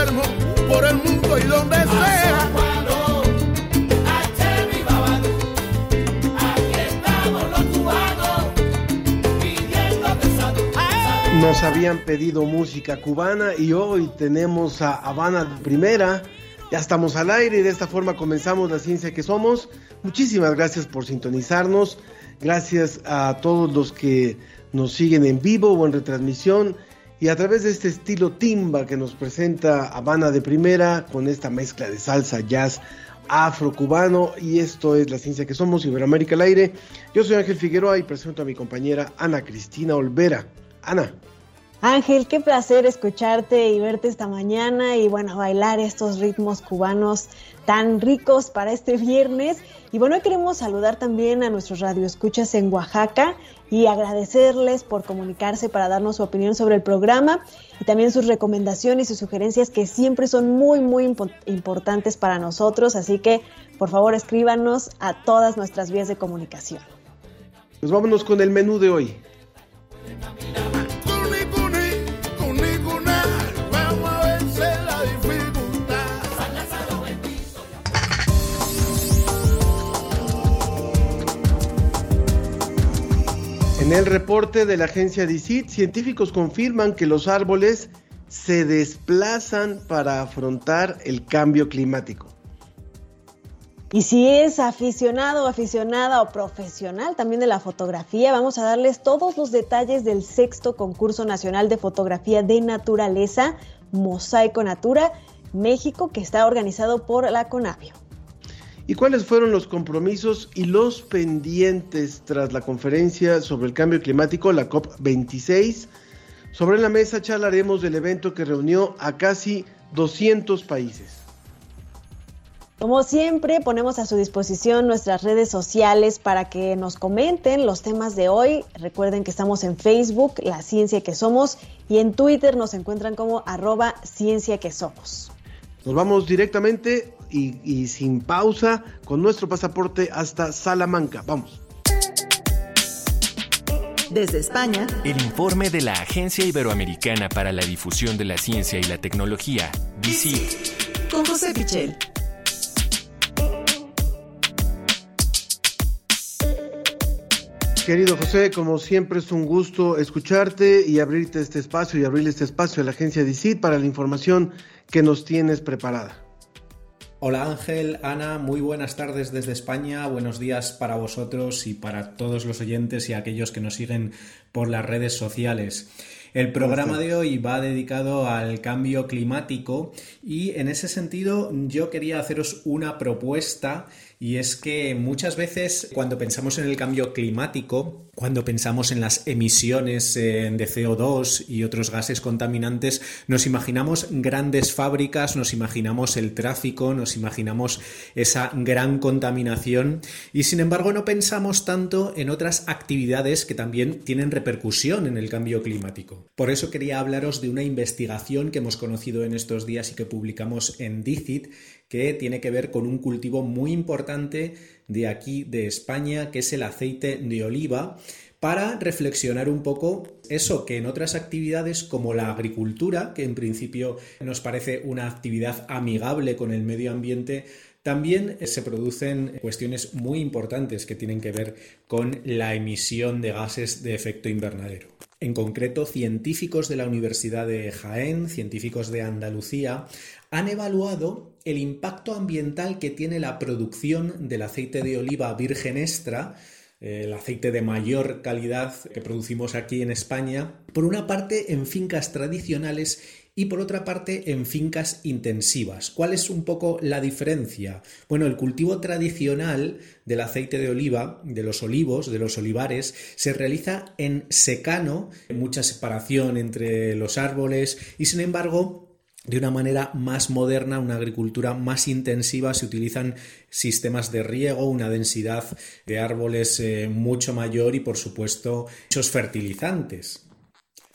Nuestros enfermos por el mundo y donde sea. Nos habían pedido música cubana y hoy tenemos a Habana Primera. Ya estamos al aire y de esta forma comenzamos la ciencia que somos. Muchísimas gracias por sintonizarnos. Gracias a todos los que nos siguen en vivo o en retransmisión y a través de este estilo timba que nos presenta Habana de Primera con esta mezcla de salsa, jazz, afro-cubano y esto es la ciencia que somos, Iberoamérica al aire. Yo soy Ángel Figueroa y presento a mi compañera Ana Cristina Olvera. Ana. Ángel, qué placer escucharte y verte esta mañana y bueno, bailar estos ritmos cubanos tan ricos para este viernes. Y bueno, hoy queremos saludar también a nuestros radioescuchas en Oaxaca y agradecerles por comunicarse para darnos su opinión sobre el programa y también sus recomendaciones y sugerencias que siempre son muy, muy impo importantes para nosotros. Así que, por favor, escríbanos a todas nuestras vías de comunicación. Pues vámonos con el menú de hoy. En el reporte de la agencia DICIT, científicos confirman que los árboles se desplazan para afrontar el cambio climático. Y si es aficionado aficionada o profesional también de la fotografía, vamos a darles todos los detalles del sexto concurso nacional de fotografía de naturaleza, Mosaico Natura, México, que está organizado por la CONAVIO. ¿Y cuáles fueron los compromisos y los pendientes tras la conferencia sobre el cambio climático, la COP26? Sobre la mesa charlaremos del evento que reunió a casi 200 países. Como siempre, ponemos a su disposición nuestras redes sociales para que nos comenten los temas de hoy. Recuerden que estamos en Facebook, La Ciencia que Somos, y en Twitter nos encuentran como arroba Ciencia que Somos. Nos vamos directamente y, y sin pausa con nuestro pasaporte hasta Salamanca. Vamos. Desde España, El informe de la Agencia Iberoamericana para la Difusión de la Ciencia y la Tecnología, DICIT. con José Pichel. Querido José, como siempre es un gusto escucharte y abrirte este espacio y abrirle este espacio a la agencia DICIT para la información que nos tienes preparada. Hola Ángel, Ana, muy buenas tardes desde España, buenos días para vosotros y para todos los oyentes y aquellos que nos siguen por las redes sociales. El programa de hoy va dedicado al cambio climático y en ese sentido yo quería haceros una propuesta y es que muchas veces cuando pensamos en el cambio climático, cuando pensamos en las emisiones eh, de CO2 y otros gases contaminantes, nos imaginamos grandes fábricas, nos imaginamos el tráfico, nos imaginamos esa gran contaminación y sin embargo no pensamos tanto en otras actividades que también tienen repercusión en el cambio climático. Por eso quería hablaros de una investigación que hemos conocido en estos días y que publicamos en DICIT que tiene que ver con un cultivo muy importante de aquí de España, que es el aceite de oliva, para reflexionar un poco eso que en otras actividades como la agricultura, que en principio nos parece una actividad amigable con el medio ambiente, también se producen cuestiones muy importantes que tienen que ver con la emisión de gases de efecto invernadero. En concreto, científicos de la Universidad de Jaén, científicos de Andalucía, han evaluado el impacto ambiental que tiene la producción del aceite de oliva virgen extra, el aceite de mayor calidad que producimos aquí en España, por una parte en fincas tradicionales y por otra parte en fincas intensivas. ¿Cuál es un poco la diferencia? Bueno, el cultivo tradicional del aceite de oliva, de los olivos, de los olivares, se realiza en secano, mucha separación entre los árboles y sin embargo de una manera más moderna, una agricultura más intensiva, se utilizan sistemas de riego, una densidad de árboles eh, mucho mayor y por supuesto muchos fertilizantes.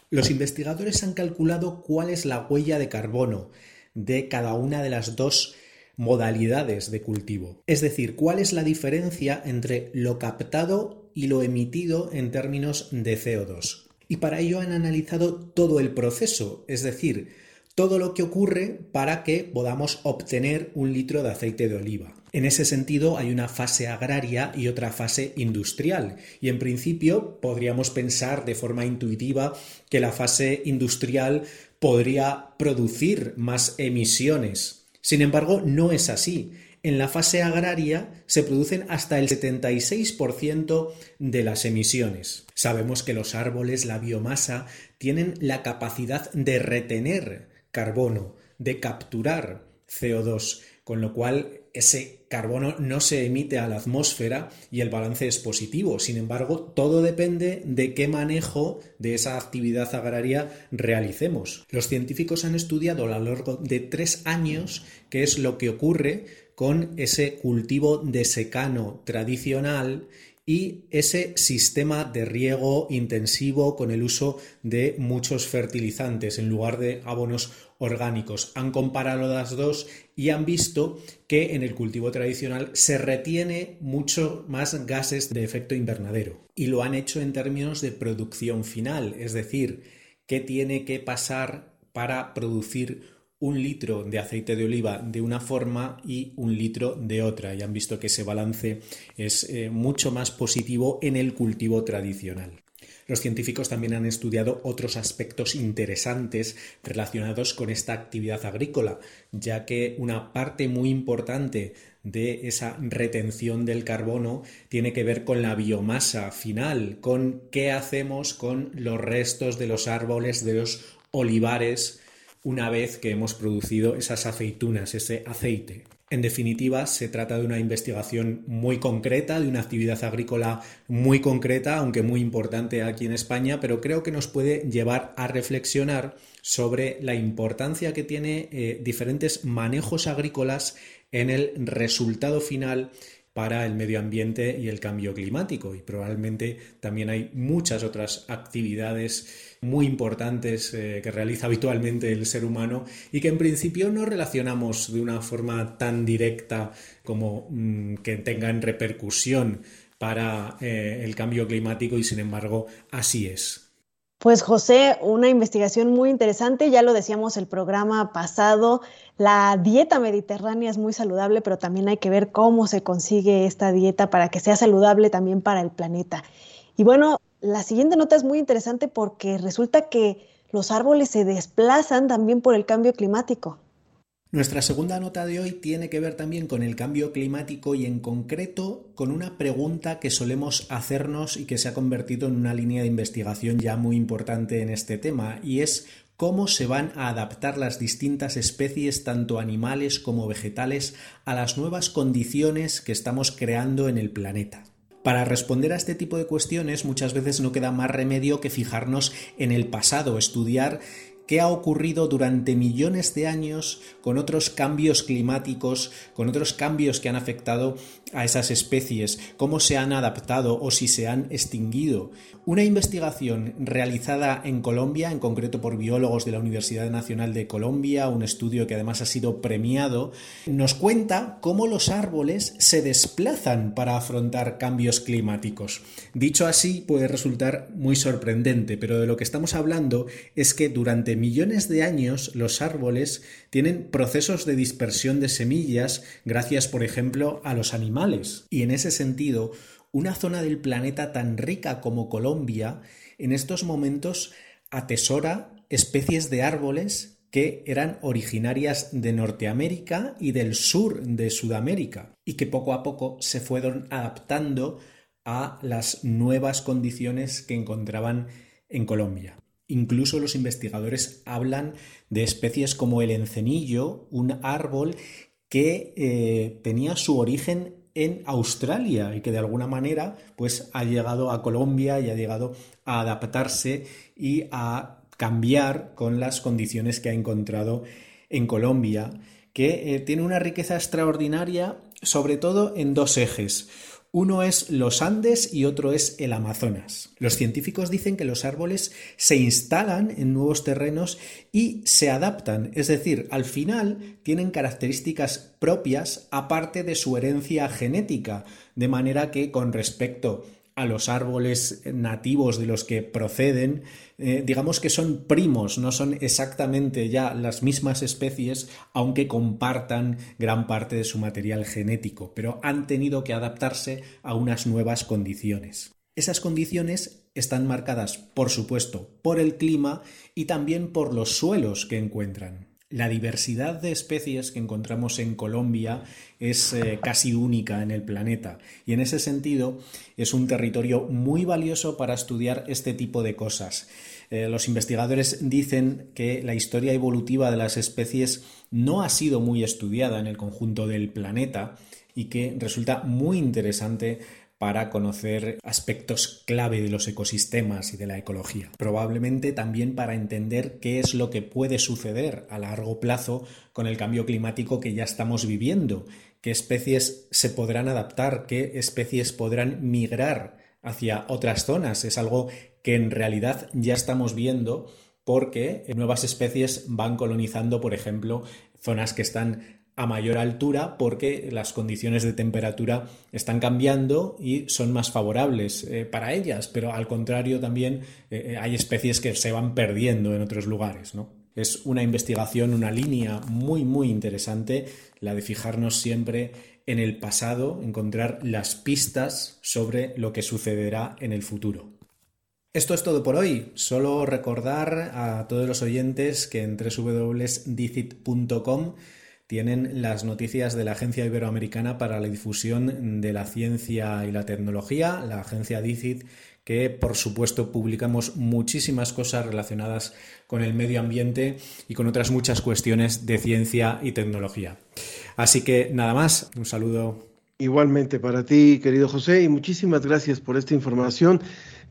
Los investigadores han calculado cuál es la huella de carbono de cada una de las dos modalidades de cultivo. Es decir, cuál es la diferencia entre lo captado y lo emitido en términos de CO2. Y para ello han analizado todo el proceso, es decir, todo lo que ocurre para que podamos obtener un litro de aceite de oliva. En ese sentido hay una fase agraria y otra fase industrial y en principio podríamos pensar de forma intuitiva que la fase industrial podría producir más emisiones. Sin embargo, no es así. En la fase agraria se producen hasta el 76% de las emisiones. Sabemos que los árboles, la biomasa, tienen la capacidad de retener carbono, de capturar CO2, con lo cual ese carbono no se emite a la atmósfera y el balance es positivo. Sin embargo, todo depende de qué manejo de esa actividad agraria realicemos. Los científicos han estudiado a lo largo de tres años qué es lo que ocurre con ese cultivo de secano tradicional y ese sistema de riego intensivo con el uso de muchos fertilizantes en lugar de abonos orgánicos. Han comparado las dos y han visto que en el cultivo tradicional se retiene mucho más gases de efecto invernadero. Y lo han hecho en términos de producción final, es decir, qué tiene que pasar para producir un litro de aceite de oliva de una forma y un litro de otra. Y han visto que ese balance es eh, mucho más positivo en el cultivo tradicional. Los científicos también han estudiado otros aspectos interesantes relacionados con esta actividad agrícola, ya que una parte muy importante de esa retención del carbono tiene que ver con la biomasa final, con qué hacemos con los restos de los árboles, de los olivares, una vez que hemos producido esas aceitunas, ese aceite. En definitiva, se trata de una investigación muy concreta, de una actividad agrícola muy concreta, aunque muy importante aquí en España, pero creo que nos puede llevar a reflexionar sobre la importancia que tiene eh, diferentes manejos agrícolas en el resultado final para el medio ambiente y el cambio climático. Y probablemente también hay muchas otras actividades muy importantes eh, que realiza habitualmente el ser humano y que en principio no relacionamos de una forma tan directa como mm, que tengan repercusión para eh, el cambio climático y sin embargo así es. Pues José, una investigación muy interesante, ya lo decíamos el programa pasado, la dieta mediterránea es muy saludable, pero también hay que ver cómo se consigue esta dieta para que sea saludable también para el planeta. Y bueno, la siguiente nota es muy interesante porque resulta que los árboles se desplazan también por el cambio climático. Nuestra segunda nota de hoy tiene que ver también con el cambio climático y en concreto con una pregunta que solemos hacernos y que se ha convertido en una línea de investigación ya muy importante en este tema y es cómo se van a adaptar las distintas especies, tanto animales como vegetales, a las nuevas condiciones que estamos creando en el planeta. Para responder a este tipo de cuestiones muchas veces no queda más remedio que fijarnos en el pasado, estudiar qué ha ocurrido durante millones de años con otros cambios climáticos, con otros cambios que han afectado a esas especies, cómo se han adaptado o si se han extinguido. Una investigación realizada en Colombia, en concreto por biólogos de la Universidad Nacional de Colombia, un estudio que además ha sido premiado, nos cuenta cómo los árboles se desplazan para afrontar cambios climáticos. Dicho así puede resultar muy sorprendente, pero de lo que estamos hablando es que durante millones de años los árboles tienen procesos de dispersión de semillas gracias, por ejemplo, a los animales. Y en ese sentido, una zona del planeta tan rica como Colombia en estos momentos atesora especies de árboles que eran originarias de Norteamérica y del sur de Sudamérica y que poco a poco se fueron adaptando a las nuevas condiciones que encontraban en Colombia. Incluso los investigadores hablan de especies como el encenillo, un árbol que eh, tenía su origen en Australia y que de alguna manera pues ha llegado a Colombia y ha llegado a adaptarse y a cambiar con las condiciones que ha encontrado en Colombia, que eh, tiene una riqueza extraordinaria, sobre todo en dos ejes. Uno es los Andes y otro es el Amazonas. Los científicos dicen que los árboles se instalan en nuevos terrenos y se adaptan, es decir, al final tienen características propias aparte de su herencia genética, de manera que con respecto a los árboles nativos de los que proceden, eh, digamos que son primos, no son exactamente ya las mismas especies, aunque compartan gran parte de su material genético, pero han tenido que adaptarse a unas nuevas condiciones. Esas condiciones están marcadas, por supuesto, por el clima y también por los suelos que encuentran. La diversidad de especies que encontramos en Colombia es eh, casi única en el planeta y en ese sentido es un territorio muy valioso para estudiar este tipo de cosas. Eh, los investigadores dicen que la historia evolutiva de las especies no ha sido muy estudiada en el conjunto del planeta y que resulta muy interesante para conocer aspectos clave de los ecosistemas y de la ecología. Probablemente también para entender qué es lo que puede suceder a largo plazo con el cambio climático que ya estamos viviendo, qué especies se podrán adaptar, qué especies podrán migrar hacia otras zonas. Es algo que en realidad ya estamos viendo porque nuevas especies van colonizando, por ejemplo, zonas que están a mayor altura porque las condiciones de temperatura están cambiando y son más favorables eh, para ellas, pero al contrario también eh, eh, hay especies que se van perdiendo en otros lugares. ¿no? Es una investigación, una línea muy muy interesante, la de fijarnos siempre en el pasado, encontrar las pistas sobre lo que sucederá en el futuro. Esto es todo por hoy. Solo recordar a todos los oyentes que en www.dicit.com tienen las noticias de la Agencia Iberoamericana para la Difusión de la Ciencia y la Tecnología, la agencia DICIT, que por supuesto publicamos muchísimas cosas relacionadas con el medio ambiente y con otras muchas cuestiones de ciencia y tecnología. Así que nada más, un saludo. Igualmente para ti, querido José, y muchísimas gracias por esta información.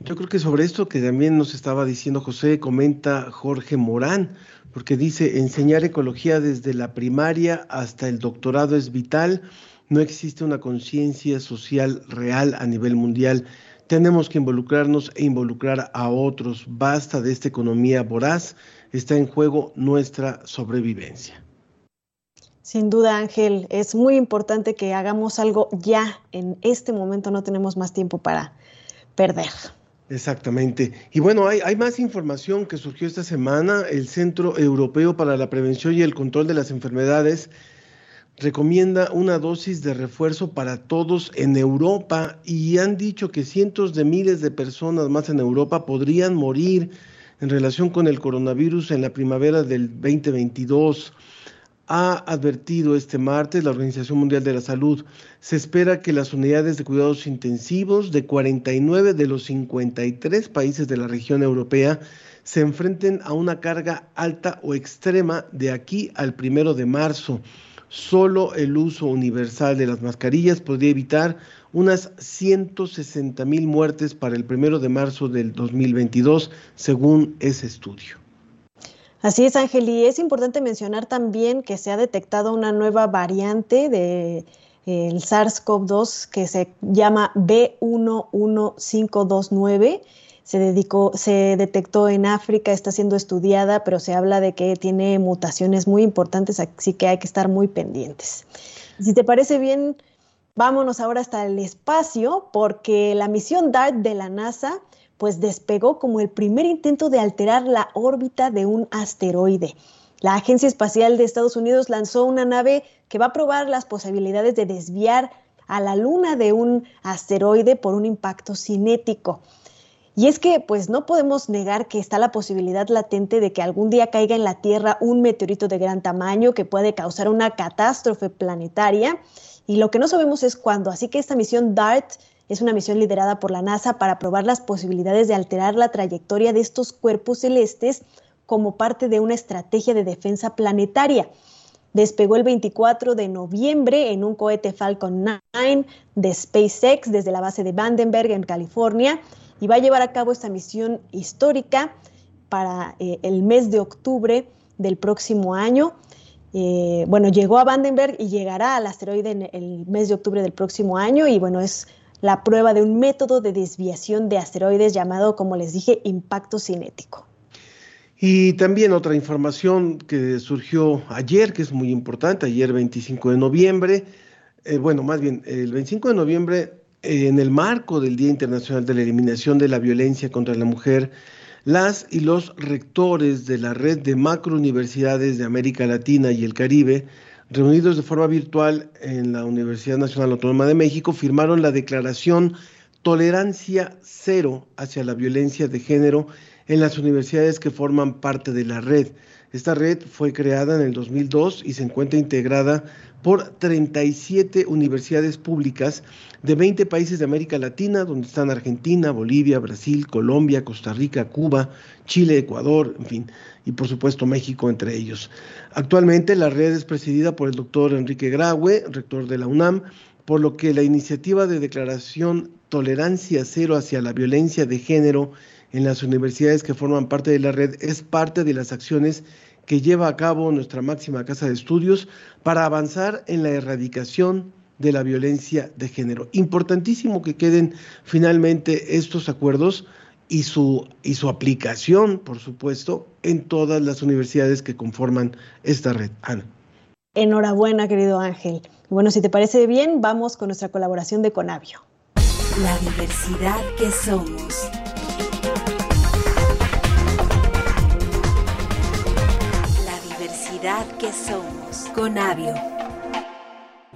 Yo creo que sobre esto que también nos estaba diciendo José, comenta Jorge Morán porque dice, enseñar ecología desde la primaria hasta el doctorado es vital, no existe una conciencia social real a nivel mundial. Tenemos que involucrarnos e involucrar a otros. Basta de esta economía voraz. Está en juego nuestra sobrevivencia. Sin duda, Ángel, es muy importante que hagamos algo ya. En este momento no tenemos más tiempo para perder. Exactamente. Y bueno, hay, hay, más información que surgió esta semana. El Centro Europeo para la Prevención y el Control de las Enfermedades recomienda una dosis de refuerzo para todos en Europa y han dicho que cientos de miles de personas más en Europa podrían morir en relación con el coronavirus en la primavera del 2022 ha advertido este martes la Organización Mundial de la Salud. Se espera que las unidades de cuidados intensivos de 49 de los 53 países de la región europea se enfrenten a una carga alta o extrema de aquí al primero de marzo. Solo el uso universal de las mascarillas podría evitar unas 160 mil muertes para el primero de marzo del 2022, según ese estudio. Así es, Ángel, y es importante mencionar también que se ha detectado una nueva variante de el SARS-CoV-2 que se llama B11529. Se, dedicó, se detectó en África, está siendo estudiada, pero se habla de que tiene mutaciones muy importantes, así que hay que estar muy pendientes. Si te parece bien, vámonos ahora hasta el espacio, porque la misión DART de la NASA pues despegó como el primer intento de alterar la órbita de un asteroide. La Agencia Espacial de Estados Unidos lanzó una nave que va a probar las posibilidades de desviar a la luna de un asteroide por un impacto cinético. Y es que pues no podemos negar que está la posibilidad latente de que algún día caiga en la Tierra un meteorito de gran tamaño que puede causar una catástrofe planetaria y lo que no sabemos es cuándo. Así que esta misión DART Es una misión liderada por la NASA para probar las posibilidades de alterar la trayectoria de estos cuerpos celestes como parte de una estrategia de defensa planetaria. Despegó el 24 de noviembre en un cohete Falcon 9 de SpaceX desde la base de Vandenberg en California y va a llevar a cabo esta misión histórica para eh, el mes de octubre del próximo año. Eh, bueno, llegó a Vandenberg y llegará al asteroide en el mes de octubre del próximo año y bueno, es la prueba de un método de desviación de asteroides llamado, como les dije, impacto cinético. Y también otra información que surgió ayer, que es muy importante, ayer 25 de noviembre, eh, bueno, más bien, el 25 de noviembre, eh, en el marco del Día Internacional de la Eliminación de la Violencia contra la Mujer, las y los rectores de la red de macrouniversidades de América Latina y el Caribe, reunidos de forma virtual en la Universidad Nacional Autónoma de México, firmaron la declaración Tolerancia Cero hacia la Violencia de Género en las universidades que forman parte de la red. Esta red fue creada en el 2002 y se encuentra integrada por 37 universidades públicas de 20 países de América Latina, donde están Argentina, Bolivia, Brasil, Colombia, Costa Rica, Cuba, Chile, Ecuador, en fin, y por supuesto México entre ellos. Actualmente la red es presidida por el doctor Enrique Graue, rector de la UNAM, por lo que la iniciativa de declaración Tolerancia Cero hacia la Violencia de Género en las universidades que forman parte de la red es parte de las acciones que lleva a cabo nuestra máxima casa de estudios para avanzar en la erradicación de la violencia de género. Importantísimo que queden finalmente estos acuerdos y su, y su aplicación, por supuesto, en todas las universidades que conforman esta red. Ana. Enhorabuena, querido Ángel. Bueno, si te parece bien, vamos con nuestra colaboración de Conavio. La diversidad que somos. que somos. Conavio.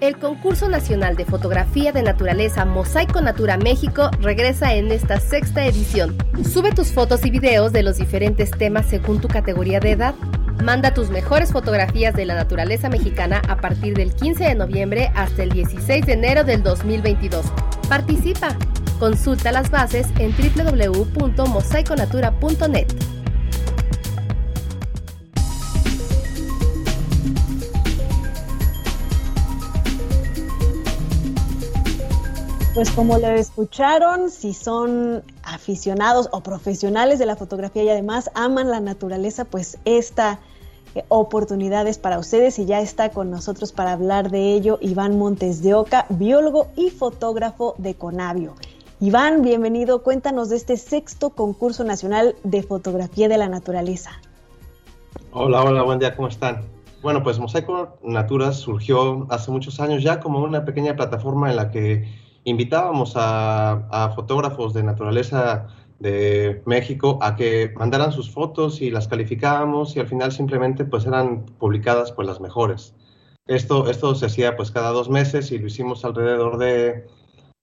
El concurso nacional de fotografía de naturaleza Mosaico Natura México regresa en esta sexta edición. Sube tus fotos y videos de los diferentes temas según tu categoría de edad. Manda tus mejores fotografías de la naturaleza mexicana a partir del 15 de noviembre hasta el 16 de enero del 2022. Participa. Consulta las bases en www.mosaiconatura.net. Pues como lo escucharon, si son aficionados o profesionales de la fotografía y además aman la naturaleza, pues esta eh, oportunidad es para ustedes y ya está con nosotros para hablar de ello Iván Montes de Oca, biólogo y fotógrafo de Conavio. Iván, bienvenido. Cuéntanos de este sexto concurso nacional de fotografía de la naturaleza. Hola, hola, buen día, ¿cómo están? Bueno, pues Mosaico Natura surgió hace muchos años ya como una pequeña plataforma en la que invitábamos a, fotógrafos de naturaleza de México a que mandaran sus fotos y las calificábamos y al final simplemente pues eran publicadas pues las mejores. Esto, esto se hacía pues cada dos meses y lo hicimos alrededor de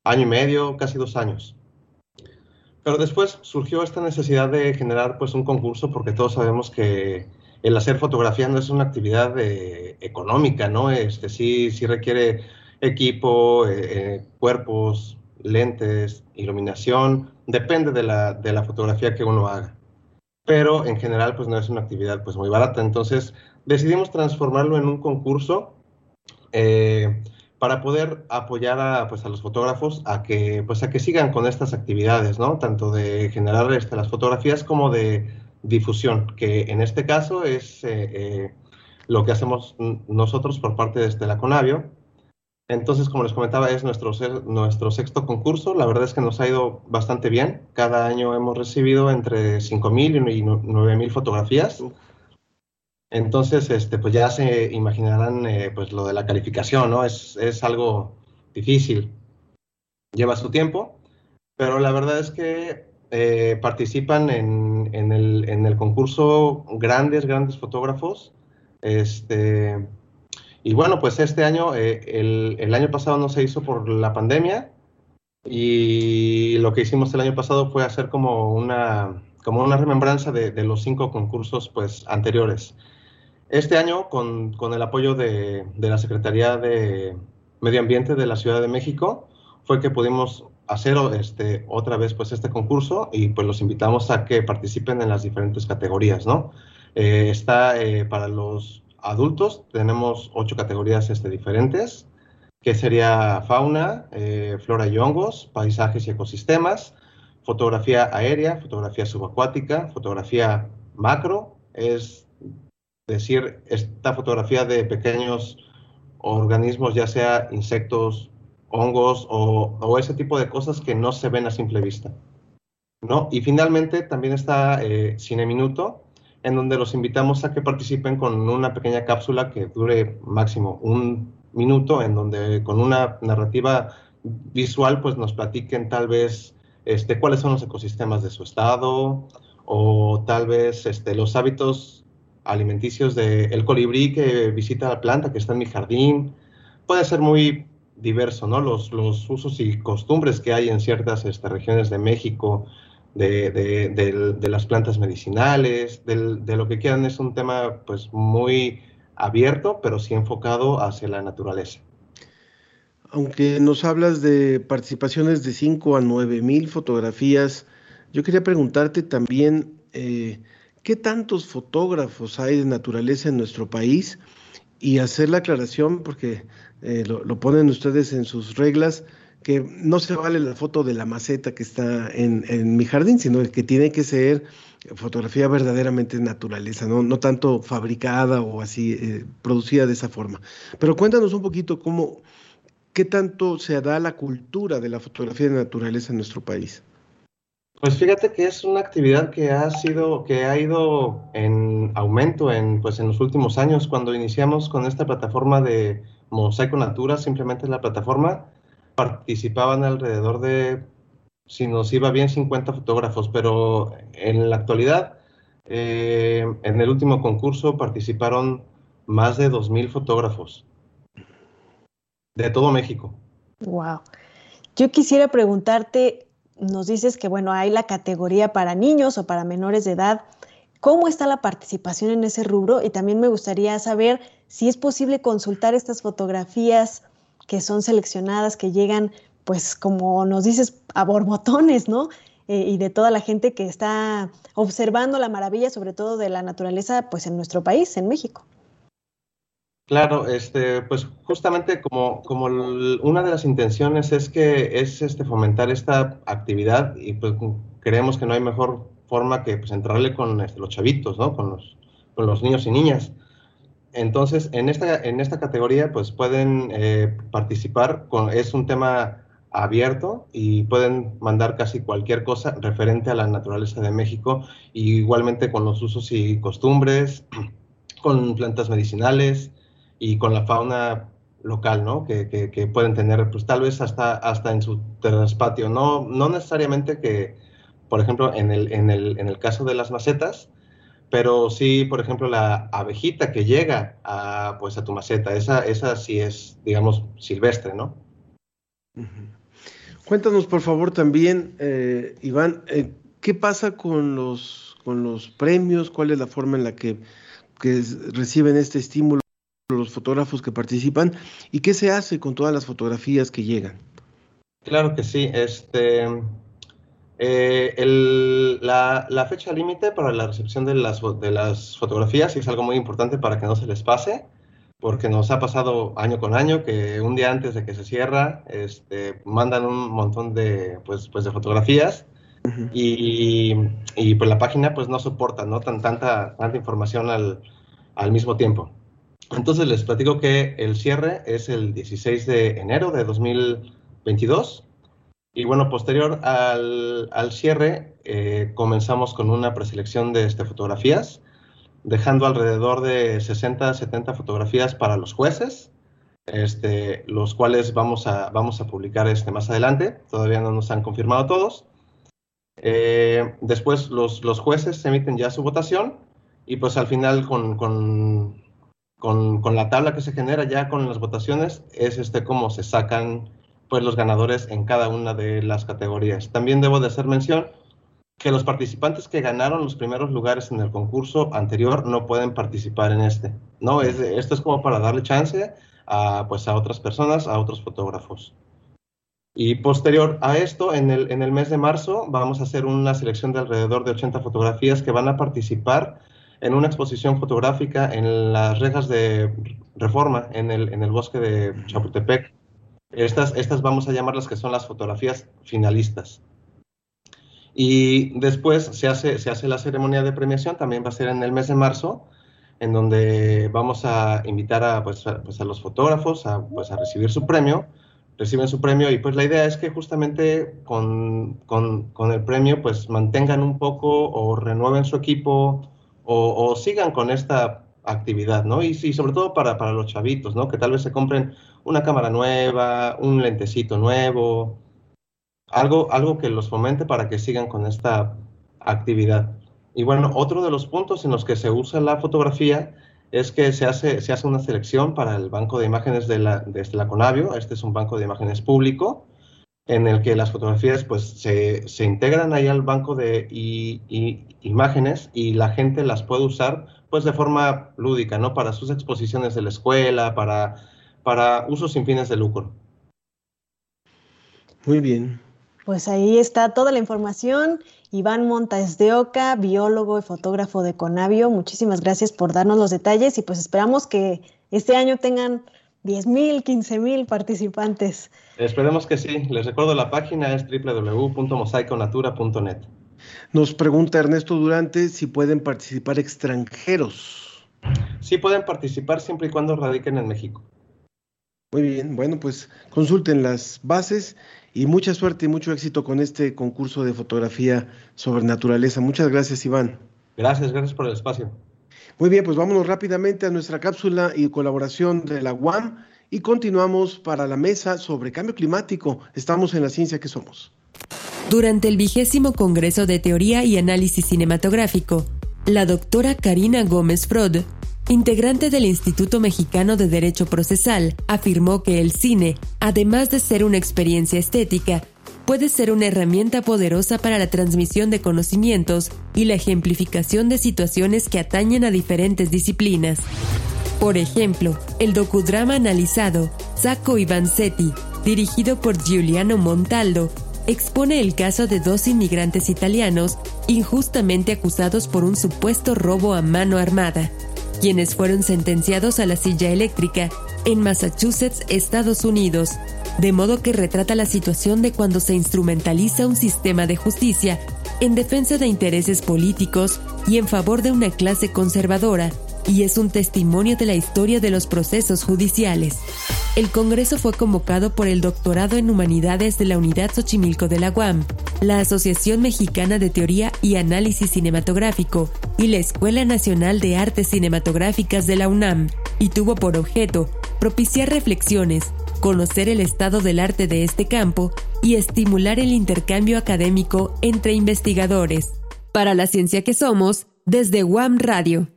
año y medio, casi dos años. Pero después surgió esta necesidad de generar pues un concurso porque todos sabemos que el hacer fotografía no es una actividad eh, económica, ¿no? Este sí, sí requiere equipo, eh, eh, cuerpos, lentes, iluminación, depende de la, de la, fotografía que uno haga. Pero en general, pues no es una actividad pues muy barata. Entonces decidimos transformarlo en un concurso eh, para poder apoyar a, pues, a los fotógrafos a que, pues, a que sigan con estas actividades, ¿no? Tanto de generar este, las fotografías como de difusión, que en este caso es lo que hacemos nosotros por parte de este, la Conavio, entonces, como les comentaba, es nuestro, nuestro sexto concurso. La verdad es que nos ha ido bastante bien. Cada año hemos recibido entre 5.000 y 9.000 fotografías. Entonces, este, pues ya se imaginarán eh, pues lo de la calificación, ¿no? Es, es algo difícil. Lleva su tiempo, pero la verdad es que eh, participan en, en, el, en el concurso grandes, grandes fotógrafos. Este, y bueno, pues este año, eh, el, año pasado no se hizo por la pandemia y lo que hicimos el año pasado fue hacer como una, como una remembranza de, los cinco concursos pues, anteriores. Este año, con, con el apoyo de, de, la Secretaría de Medio Ambiente de la Ciudad de México, fue que pudimos hacer este, otra vez pues este concurso y pues los invitamos a que participen en las diferentes categorías, ¿no? Eh, está eh, para los adultos, tenemos ocho categorías este, diferentes, que sería fauna, eh, flora y hongos, paisajes y ecosistemas, fotografía aérea, fotografía subacuática, fotografía macro, es decir, esta fotografía de pequeños organismos, ya sea insectos, hongos o, ese tipo de cosas que no se ven a simple vista. ¿no? Y finalmente también está eh, Cine Minuto, en donde los invitamos a que participen con una pequeña cápsula que dure máximo un minuto, en donde con una narrativa visual pues nos platiquen tal vez este, cuáles son los ecosistemas de su estado o tal vez este, los hábitos alimenticios del colibrí que visita la planta que está en mi jardín. Puede ser muy diverso, ¿no? Los, los usos y costumbres que hay en ciertas este, regiones de México, de, de, las plantas medicinales, de lo que quieran, es un tema pues muy abierto, pero sí enfocado hacia la naturaleza. Aunque nos hablas de participaciones de 5 a 9 mil fotografías, yo quería preguntarte también, eh, ¿qué tantos fotógrafos hay de naturaleza en nuestro país? Y hacer la aclaración, porque eh, lo, ponen ustedes en sus reglas, que no se vale la foto de la maceta que está en, en mi jardín, sino que tiene que ser fotografía verdaderamente naturaleza, no, no tanto fabricada o así eh, producida de esa forma. Pero cuéntanos un poquito cómo, qué tanto se da la cultura de la fotografía de naturaleza en nuestro país. Pues fíjate que es una actividad que ha sido, que ha ido en aumento en, pues en los últimos años. Cuando iniciamos con esta plataforma de Mosaico Natura, simplemente la plataforma, participaban alrededor de si nos iba bien 50 fotógrafos, pero en la actualidad, eh, en el último concurso participaron más de 2.000 fotógrafos de todo México. Wow. Yo quisiera preguntarte, nos dices que bueno, hay la categoría para niños o para menores de edad. ¿Cómo está la participación en ese rubro? Y también me gustaría saber si es posible consultar estas fotografías que son seleccionadas, que llegan pues como nos dices, a borbotones, ¿no? Eh, y de toda la gente que está observando la maravilla, sobre todo de la naturaleza, pues en nuestro país, en México. Claro, este, pues justamente como, como una de las intenciones es que es este, fomentar esta actividad y pues creemos que no hay mejor forma que pues, entrarle con este, los chavitos, ¿no? Con los, con los niños y niñas. Entonces, en esta, en esta categoría, pues pueden eh, participar, es un tema abierto y pueden mandar casi cualquier cosa referente a la naturaleza de México, igualmente con los usos y costumbres, con plantas medicinales y con la fauna local, ¿no? Que, pueden tener, pues tal vez hasta, hasta en su terraspatio, no, no necesariamente que, por ejemplo, en el, en, el, en el caso de las macetas, pero sí, por ejemplo, la abejita que llega a, pues, a tu maceta, esa, esa sí es, digamos, silvestre, ¿no? Cuéntanos, por favor, también, eh, Iván, eh, ¿qué pasa con los, con los premios? ¿Cuál es la forma en la que, reciben este estímulo los fotógrafos que participan? ¿Y qué se hace con todas las fotografías que llegan? Claro que sí. Este, eh, la, la, fecha límite para la recepción de las, de las fotografías es algo muy importante para que no se les pase porque nos ha pasado año con año que un día antes de que se cierra, este, mandan un montón de, pues, pues de fotografías y, y, pues la página pues no soporta ¿no? Tan, tanta, tanta información al, al mismo tiempo. Entonces les platico que el cierre es el 16 de enero de 2022 y bueno, posterior al, al cierre eh, comenzamos con una preselección de este, fotografías dejando alrededor de 60, 70 fotografías para los jueces, este, los cuales vamos a, vamos a publicar este, más adelante. Todavía no nos han confirmado todos. Eh, después los, los, jueces emiten ya su votación y pues al final con, con, con, con, la tabla que se genera ya con las votaciones es este cómo se sacan pues los ganadores en cada una de las categorías. También debo de hacer mención que los participantes que ganaron los primeros lugares en el concurso anterior no pueden participar en este. No, es, esto es como para darle chance a, pues, a otras personas, a otros fotógrafos. Y posterior a esto, en el, en el mes de marzo, vamos a hacer una selección de alrededor de 80 fotografías que van a participar en una exposición fotográfica en las rejas de reforma en el, en el bosque de Chapultepec. Estas, estas vamos a llamarlas que son las fotografías finalistas. Y después se hace, se hace la ceremonia de premiación, también va a ser en el mes de marzo, en donde vamos a invitar a, pues, a, pues, a los fotógrafos a, pues, a recibir su premio reciben su premio y pues la idea es que justamente con, con, con el premio pues mantengan un poco o renueven su equipo o, o sigan con esta actividad, ¿no? Y, y sobre todo para, para, los chavitos, ¿no? Que tal vez se compren una cámara nueva, un lentecito nuevo, algo, algo que los fomente para que sigan con esta actividad. Y bueno, otro de los puntos en los que se usa la fotografía es que se hace, se hace una selección para el banco de imágenes de la, de la Conavio. Este es un banco de imágenes público en el que las fotografías pues, se, se integran ahí al banco de imágenes y la gente las puede usar pues, de forma lúdica, ¿no? Para sus exposiciones de la escuela, para, para usos sin fines de lucro. Muy bien. Pues ahí está toda la información. Iván Montes de Oca, biólogo y fotógrafo de Conavio, muchísimas gracias por darnos los detalles y pues esperamos que este año tengan 10 mil, 15 mil participantes. Esperemos que sí. Les recuerdo la página es www.mosaiconatura.net. Nos pregunta Ernesto Durante si pueden participar extranjeros. Sí pueden participar siempre y cuando radiquen en México. Muy bien, bueno, pues consulten las bases y mucha suerte y mucho éxito con este concurso de fotografía sobre naturaleza. Muchas gracias, Iván. Gracias, gracias por el espacio. Muy bien, pues vámonos rápidamente a nuestra cápsula y colaboración de la UAM y continuamos para la mesa sobre cambio climático. Estamos en la ciencia que somos. Durante el vigésimo Congreso de Teoría y Análisis Cinematográfico, la doctora Karina Gómez Frod integrante del Instituto Mexicano de Derecho Procesal, afirmó que el cine, además de ser una experiencia estética, puede ser una herramienta poderosa para la transmisión de conocimientos y la ejemplificación de situaciones que atañen a diferentes disciplinas. Por ejemplo, el docudrama analizado, Sacco y Vanzetti, dirigido por Giuliano Montaldo, expone el caso de dos inmigrantes italianos injustamente acusados por un supuesto robo a mano armada quienes fueron sentenciados a la silla eléctrica en Massachusetts, Estados Unidos, de modo que retrata la situación de cuando se instrumentaliza un sistema de justicia en defensa de intereses políticos y en favor de una clase conservadora, y es un testimonio de la historia de los procesos judiciales. El Congreso fue convocado por el Doctorado en Humanidades de la Unidad Xochimilco de la UAM, la Asociación Mexicana de Teoría y Análisis Cinematográfico y la Escuela Nacional de Artes Cinematográficas de la UNAM, y tuvo por objeto propiciar reflexiones, conocer el estado del arte de este campo y estimular el intercambio académico entre investigadores. Para la ciencia que somos, desde UAM Radio.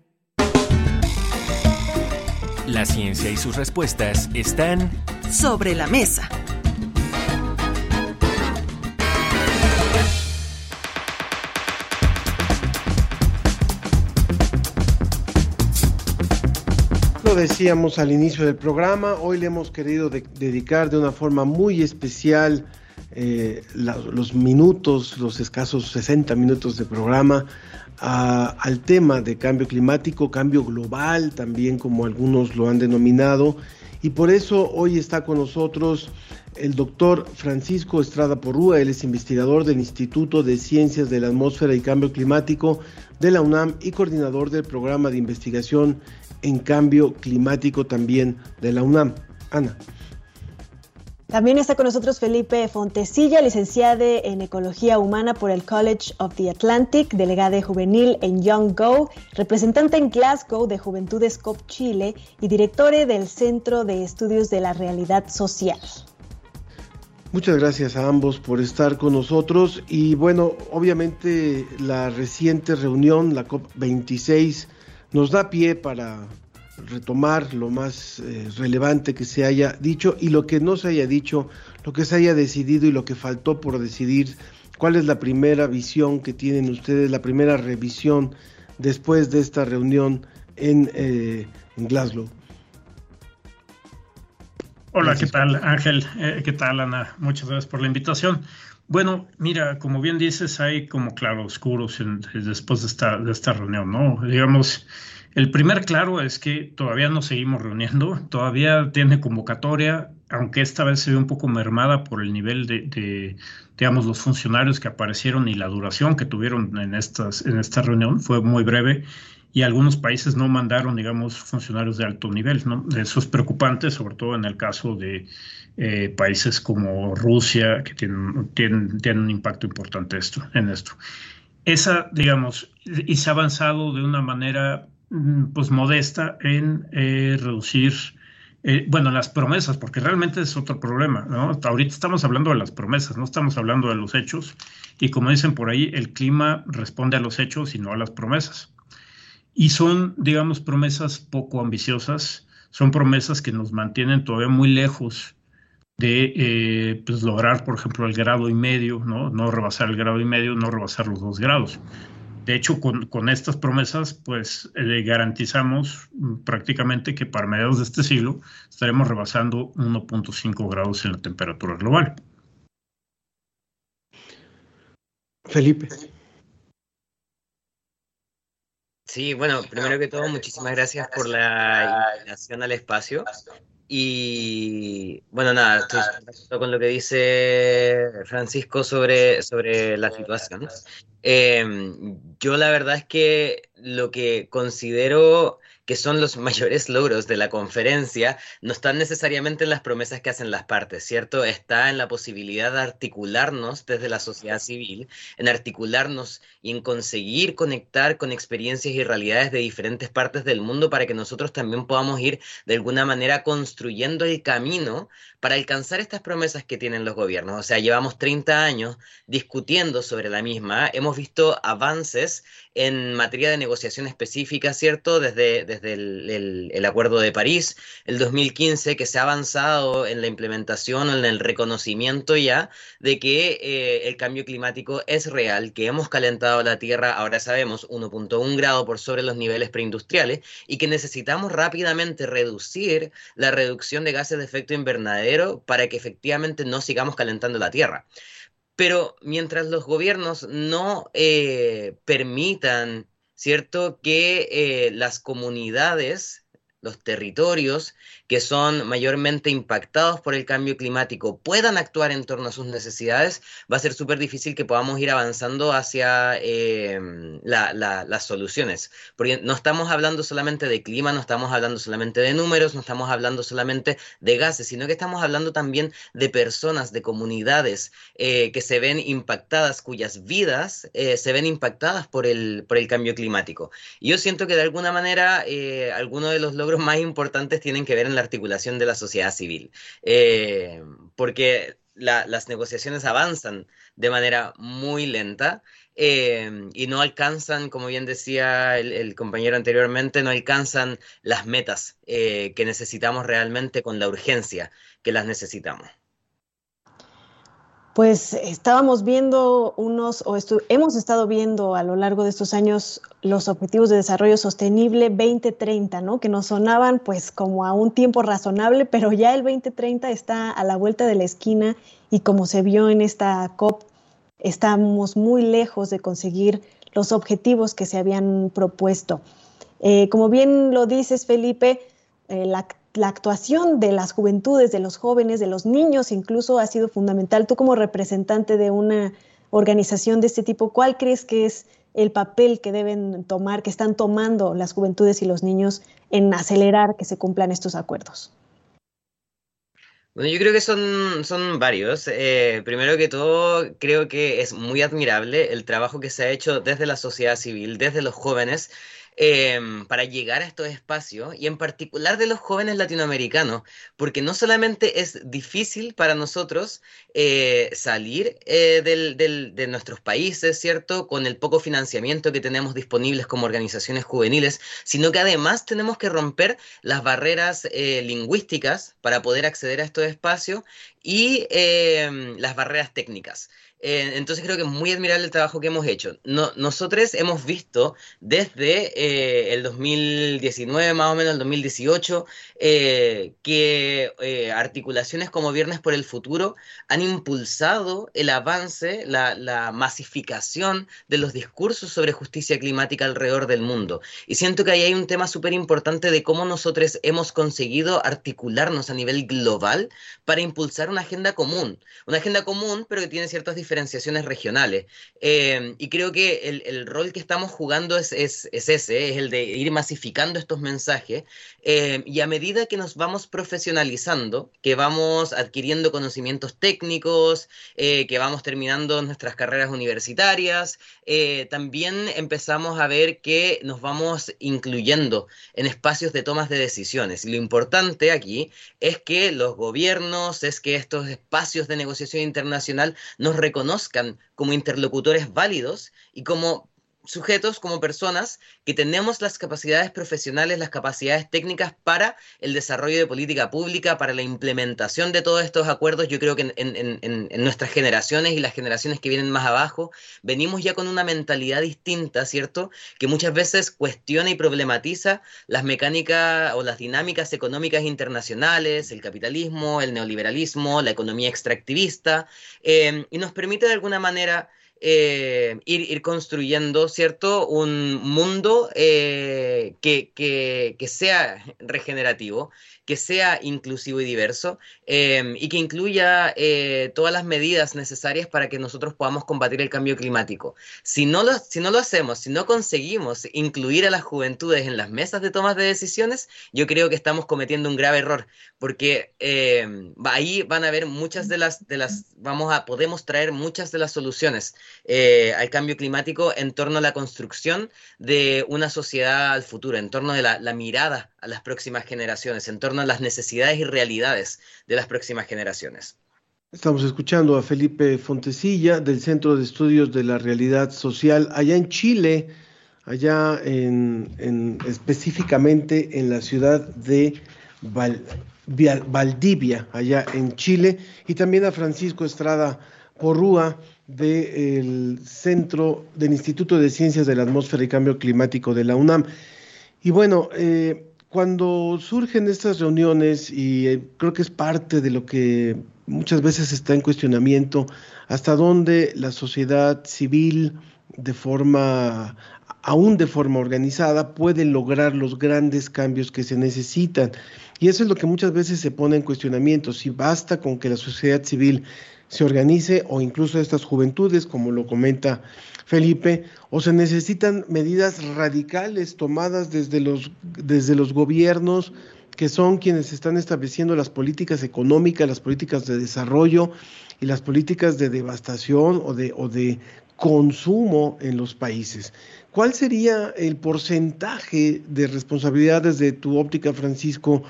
La ciencia y sus respuestas están sobre la mesa. Lo decíamos al inicio del programa, hoy le hemos querido de dedicar de una forma muy especial eh, la, los minutos, los escasos 60 minutos de programa al tema de cambio climático, cambio global también como algunos lo han denominado. Y por eso hoy está con nosotros el doctor Francisco Estrada Porrúa, él es investigador del Instituto de Ciencias de la Atmósfera y Cambio Climático de la UNAM y coordinador del programa de investigación en cambio climático también de la UNAM. Ana. También está con nosotros Felipe Fontecilla, licenciado en Ecología Humana por el College of the Atlantic, delegado juvenil en Young Go, representante en Glasgow de Juventudes COP Chile y director del Centro de Estudios de la Realidad Social. Muchas gracias a ambos por estar con nosotros y bueno, obviamente la reciente reunión, la COP26, nos da pie para retomar lo más eh, relevante que se haya dicho y lo que no se haya dicho, lo que se haya decidido y lo que faltó por decidir. ¿Cuál es la primera visión que tienen ustedes, la primera revisión después de esta reunión en, eh, en Glasgow? Hola, ¿qué tal Ángel? Eh, ¿Qué tal Ana? Muchas gracias por la invitación. Bueno, mira, como bien dices, hay como claroscuros después de esta, de esta reunión, ¿no? Digamos, el primer claro es que todavía nos seguimos reuniendo, todavía tiene convocatoria, aunque esta vez se ve un poco mermada por el nivel de, digamos, los funcionarios que aparecieron y la duración que tuvieron en, estas, en esta reunión fue muy breve y algunos países no mandaron, digamos, funcionarios de alto nivel. Eso es preocupante, sobre todo en el caso de eh, países como Rusia, que tienen, tienen, tienen un impacto importante esto, en esto. Esa, digamos, y se ha avanzado de una manera, pues, modesta en eh, reducir eh, bueno, las promesas, porque realmente es otro problema, ¿no? Ahorita estamos hablando de las promesas, no estamos hablando de los hechos, y como dicen por ahí, el clima responde a los hechos y no a las promesas. Y son, digamos, promesas poco ambiciosas, son promesas que nos mantienen todavía muy lejos de eh, pues lograr, por ejemplo, el grado y medio, ¿no? No rebasar el grado y medio, no rebasar los dos grados. De hecho, con, estas promesas, pues eh, garantizamos mm, prácticamente que para mediados de este siglo estaremos rebasando 1.5 grados en la temperatura global. Felipe. Sí, bueno, primero que todo, muchísimas gracias por la invitación al espacio. Y bueno, nada, estoy con lo que dice Francisco sobre, sobre la situación. Em, yo la verdad es que lo que considero que son los mayores logros de la conferencia, no están necesariamente en las promesas que hacen las partes, ¿cierto? Está en la posibilidad de articularnos desde la sociedad civil, en articularnos y en conseguir conectar con experiencias y realidades de diferentes partes del mundo para que nosotros también podamos ir de alguna manera construyendo el camino para alcanzar estas promesas que tienen los gobiernos. O sea, llevamos 30 años discutiendo sobre la misma, hemos visto avances en materia de negociación específica, ¿cierto? Desde, desde el, Acuerdo de París, el 2015, que se ha avanzado en la implementación en el reconocimiento ya de que eh, el cambio climático es real, que hemos calentado la Tierra, ahora sabemos, 1.1 grado por sobre los niveles preindustriales y que necesitamos rápidamente reducir la reducción de gases de efecto invernadero para que efectivamente no sigamos calentando la Tierra. Pero mientras los gobiernos no eh, permitan, ¿cierto?, que eh, las comunidades, los territorios, que son mayormente impactados por el cambio climático puedan actuar en torno a sus necesidades, va a ser súper difícil que podamos ir avanzando hacia em, las soluciones. Porque no estamos hablando solamente de clima, no estamos hablando solamente de números, no estamos hablando solamente de gases, sino que estamos hablando también de personas, de comunidades eh, que se ven impactadas, cuyas vidas eh, se ven impactadas por el, por el cambio climático. Y yo siento que de alguna manera eh, algunos de los logros más importantes tienen que ver en la articulación de la sociedad civil, eh, porque las negociaciones avanzan de manera muy lenta eh, y no alcanzan, como bien decía el, compañero anteriormente, no alcanzan las metas eh, que necesitamos realmente con la urgencia que las necesitamos. Pues estábamos viendo unos, o hemos estado viendo a lo largo de estos años los Objetivos de Desarrollo Sostenible 2030, ¿no? Que nos sonaban pues como a un tiempo razonable, pero ya el 2030 está a la vuelta de la esquina y como se vio en esta COP, estamos muy lejos de conseguir los objetivos que se habían propuesto. Eh, como bien lo dices, Felipe, eh, la la actuación de las juventudes, de los jóvenes, de los niños incluso ha sido fundamental. Tú como representante de una organización de este tipo, ¿cuál crees que es el papel que deben tomar, que están tomando las juventudes y los niños en acelerar que se cumplan estos acuerdos? Bueno, yo creo que son, son varios. Eh, primero que todo, creo que es muy admirable el trabajo que se ha hecho desde la sociedad civil, desde los jóvenes, Em, para llegar a estos espacios y en particular de los jóvenes latinoamericanos, porque no solamente es difícil para nosotros eh, salir eh, de nuestros países, ¿cierto? Con el poco financiamiento que tenemos disponibles como organizaciones juveniles, sino que además tenemos que romper las barreras eh, lingüísticas para poder acceder a estos espacios y em, las barreras técnicas. Eh, entonces creo que es muy admirable el trabajo que hemos hecho. nosotros hemos visto desde eh, el 2019, más o menos el 2018, eh, que articulaciones como Viernes por el Futuro han impulsado el avance, la, la, masificación de los discursos sobre justicia climática alrededor del mundo. Y siento que ahí hay un tema súper importante de cómo nosotros hemos conseguido articularnos a nivel global para impulsar una agenda común. Una agenda común, pero que tiene ciertas diferencias diferenciaciones regionales. Eh, y creo que el, rol que estamos jugando es, ese, es el de ir masificando estos mensajes. Eh, y a medida que nos vamos profesionalizando, que vamos adquiriendo conocimientos técnicos, eh, que vamos terminando nuestras carreras universitarias, también empezamos a ver que nos vamos incluyendo en espacios de tomas de decisiones. Y lo importante aquí es que los gobiernos, es que estos espacios de negociación internacional nos reconozcan conozcan como interlocutores válidos y como sujetos, como personas que tenemos las capacidades profesionales, las capacidades técnicas para el desarrollo de política pública, para la implementación de todos estos acuerdos. Yo creo que en, nuestras generaciones y las generaciones que vienen más abajo, venimos ya con una mentalidad distinta, ¿cierto? Que muchas veces cuestiona y problematiza las mecánicas o las dinámicas económicas internacionales, el capitalismo, el neoliberalismo, la economía extractivista, eh, y nos permite de alguna manera eh, ir, construyendo, ¿cierto? Un mundo eh, que, que, sea regenerativo, que sea inclusivo y diverso em, y que incluya eh, todas las medidas necesarias para que nosotros podamos combatir el cambio climático. Si no, lo, si no lo hacemos, si no conseguimos incluir a las juventudes en las mesas de tomas de decisiones, yo creo que estamos cometiendo un grave error, porque em, ahí van a haber muchas de las, de las, vamos a, podemos traer muchas de las soluciones eh, al cambio climático en torno a la construcción de una sociedad al futuro, en torno a la, la mirada a las próximas generaciones, en torno las necesidades y realidades de las próximas generaciones. Estamos escuchando a Felipe Fontecilla del Centro de Estudios de la Realidad Social allá en Chile, allá en, específicamente en la ciudad de Valdivia, allá en Chile, y también a Francisco Estrada Porrúa del Centro del Instituto de Ciencias de la Atmósfera y Cambio Climático de la UNAM. Y bueno, eh, cuando surgen estas reuniones, y eh, creo que es parte de lo que muchas veces está en cuestionamiento, hasta dónde la sociedad civil, de forma, aún de forma organizada, puede lograr los grandes cambios que se necesitan. Y eso es lo que muchas veces se pone en cuestionamiento, si basta con que la sociedad civil se organice o incluso estas juventudes, como lo comenta Felipe, o se necesitan medidas radicales tomadas desde los, desde los gobiernos que son quienes están estableciendo las políticas económicas, las políticas de desarrollo y las políticas de devastación o de, o de consumo en los países. ¿Cuál sería el porcentaje de responsabilidades de tu óptica, Francisco,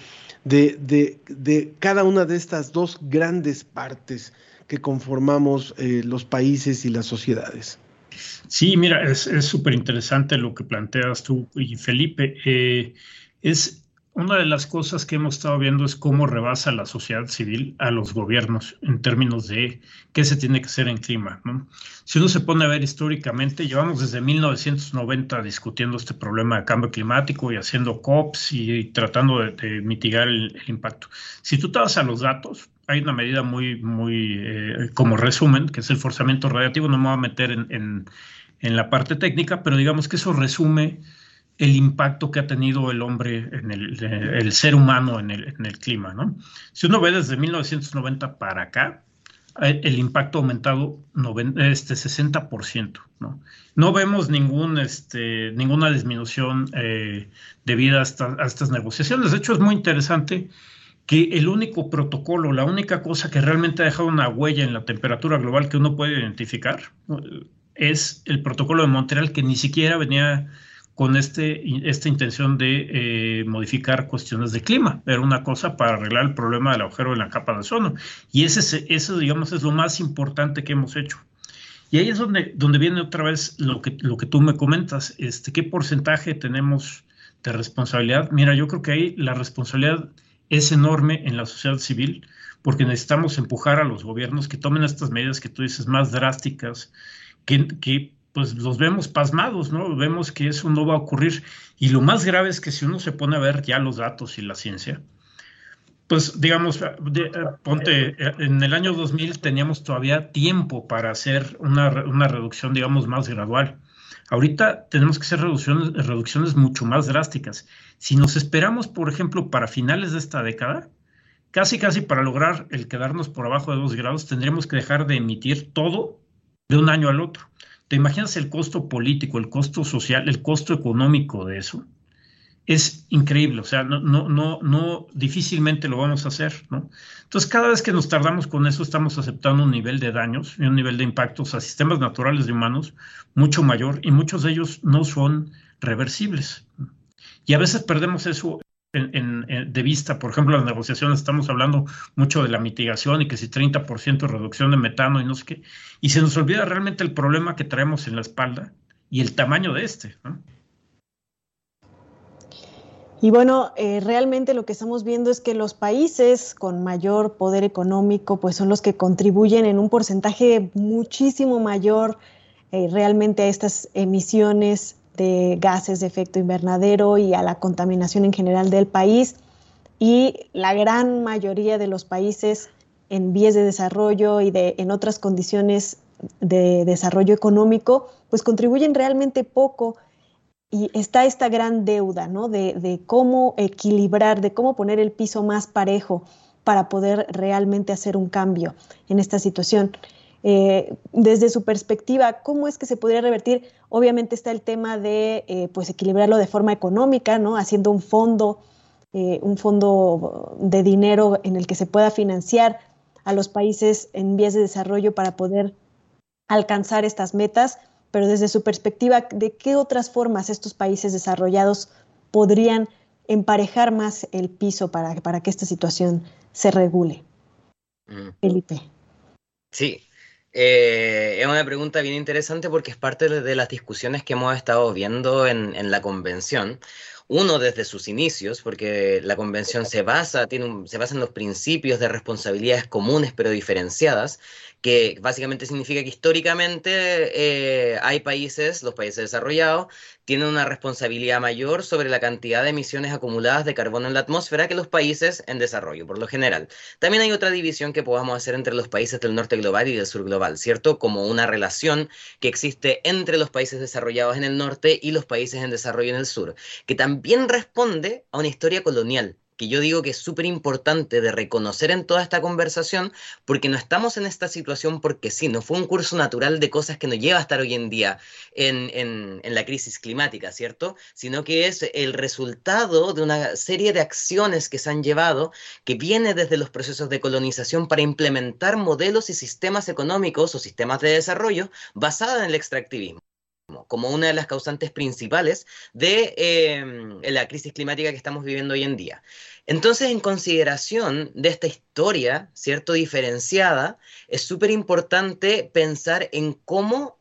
de, de, de cada una de estas dos grandes partes que conformamos eh, los países y las sociedades? Sí, mira, es súper interesante lo que planteas tú y Felipe. Eh, es una de las cosas que hemos estado viendo es cómo rebasa la sociedad civil a los gobiernos en términos de qué se tiene que hacer en clima. Si uno se pone a ver históricamente, llevamos desde 1990 discutiendo este problema de cambio climático y haciendo COPs y, tratando de, mitigar el, impacto. Si tú te vas a los datos, hay una medida muy, muy eh, como resumen, que es el forzamiento radiativo, no me voy a meter en, la parte técnica, pero digamos que eso resume el impacto que ha tenido el hombre, en el, ser humano en el, en clima. ¿no? Si uno ve desde 1990 para acá, eh, el impacto ha aumentado este 60%. ¿no? no vemos ningún, este, ninguna disminución eh, debido a, a, estas negociaciones. De hecho, es muy interesante que el único protocolo, la única cosa que realmente ha dejado una huella en la temperatura global que uno puede identificar es el protocolo de Montreal, que ni siquiera venía con este, esta intención de eh, modificar cuestiones de clima. Era una cosa para arreglar el problema del agujero en la capa de ozono. Y ese, eso, digamos, es lo más importante que hemos hecho. Y ahí es donde, donde viene otra vez lo que, lo que tú me comentas. Este, ¿Qué porcentaje tenemos de responsabilidad? Mira, yo creo que ahí la responsabilidad es enorme en la sociedad civil, porque necesitamos empujar a los gobiernos que tomen estas medidas que tú dices más drásticas, que, pues los vemos pasmados, ¿no? Vemos que eso no va a ocurrir. Y lo más grave es que si uno se pone a ver ya los datos y la ciencia, pues digamos, eh, ponte, eh, en el año 2000 teníamos todavía tiempo para hacer una, reducción, digamos, más gradual. Ahorita tenemos que hacer reducciones, mucho más drásticas. Si nos esperamos, por ejemplo, para finales de esta década, casi casi para lograr el quedarnos por abajo de dos grados, tendríamos que dejar de emitir todo de un año al otro. ¿Te imaginas el costo político, el costo social, el costo económico de eso? Es increíble, o sea, no, no, no, no, difícilmente lo vamos a hacer, ¿no? Entonces, cada vez que nos tardamos con eso, estamos aceptando un nivel de daños y un nivel de impactos a sistemas naturales de humanos mucho mayor y muchos de ellos no son reversibles. Y a veces perdemos eso de vista, por ejemplo, en las negociaciones estamos hablando mucho de la mitigación y que si 30% de reducción de metano y no sé qué, y se nos olvida realmente el problema que traemos en la espalda y el tamaño de este, ¿no? Y bueno, eh, realmente lo que estamos viendo es que los países con mayor poder económico, pues son los que contribuyen en un porcentaje muchísimo mayor eh, realmente a estas emisiones de gases de efecto invernadero y a la contaminación en general del país. Y la gran mayoría de los países en vías de desarrollo y de, en otras condiciones de desarrollo económico, pues contribuyen realmente poco y está esta gran deuda, ¿no? De, cómo equilibrar, de cómo poner el piso más parejo para poder realmente hacer un cambio en esta situación. Eh, desde su perspectiva, ¿cómo es que se podría revertir? Obviamente está el tema de eh, pues equilibrarlo de forma económica, ¿no? Haciendo un fondo, eh, un fondo de dinero en el que se pueda financiar a los países en vías de desarrollo para poder alcanzar estas metas pero desde su perspectiva, ¿de qué otras formas estos países desarrollados podrían emparejar más el piso para, para que esta situación se regule? Mm. Felipe. Sí, eh, es una pregunta bien interesante porque es parte de, las discusiones que hemos estado viendo en, en la convención uno desde sus inicios, porque la convención se basa, tiene se basa en los principios de responsabilidades comunes pero diferenciadas, que básicamente significa que históricamente eh, hay países, los países desarrollados, tienen una responsabilidad mayor sobre la cantidad de emisiones acumuladas de carbono en la atmósfera que los países en desarrollo, por lo general. También hay otra división que podamos hacer entre los países del norte global y del sur global, ¿cierto? Como una relación que existe entre los países desarrollados en el norte y los países en desarrollo en el sur, que también responde a una historia colonial que yo digo que es súper importante de reconocer en toda esta conversación, porque no estamos en esta situación porque sí, no fue un curso natural de cosas que nos lleva a estar hoy en día en, en, la crisis climática, ¿cierto? Sino que es el resultado de una serie de acciones que se han llevado, que viene desde los procesos de colonización para implementar modelos y sistemas económicos o sistemas de desarrollo basados en el extractivismo como una de las causantes principales de em, la crisis climática que estamos viviendo hoy en día. Entonces, en consideración de esta historia, ¿cierto? Diferenciada, es súper importante pensar en cómo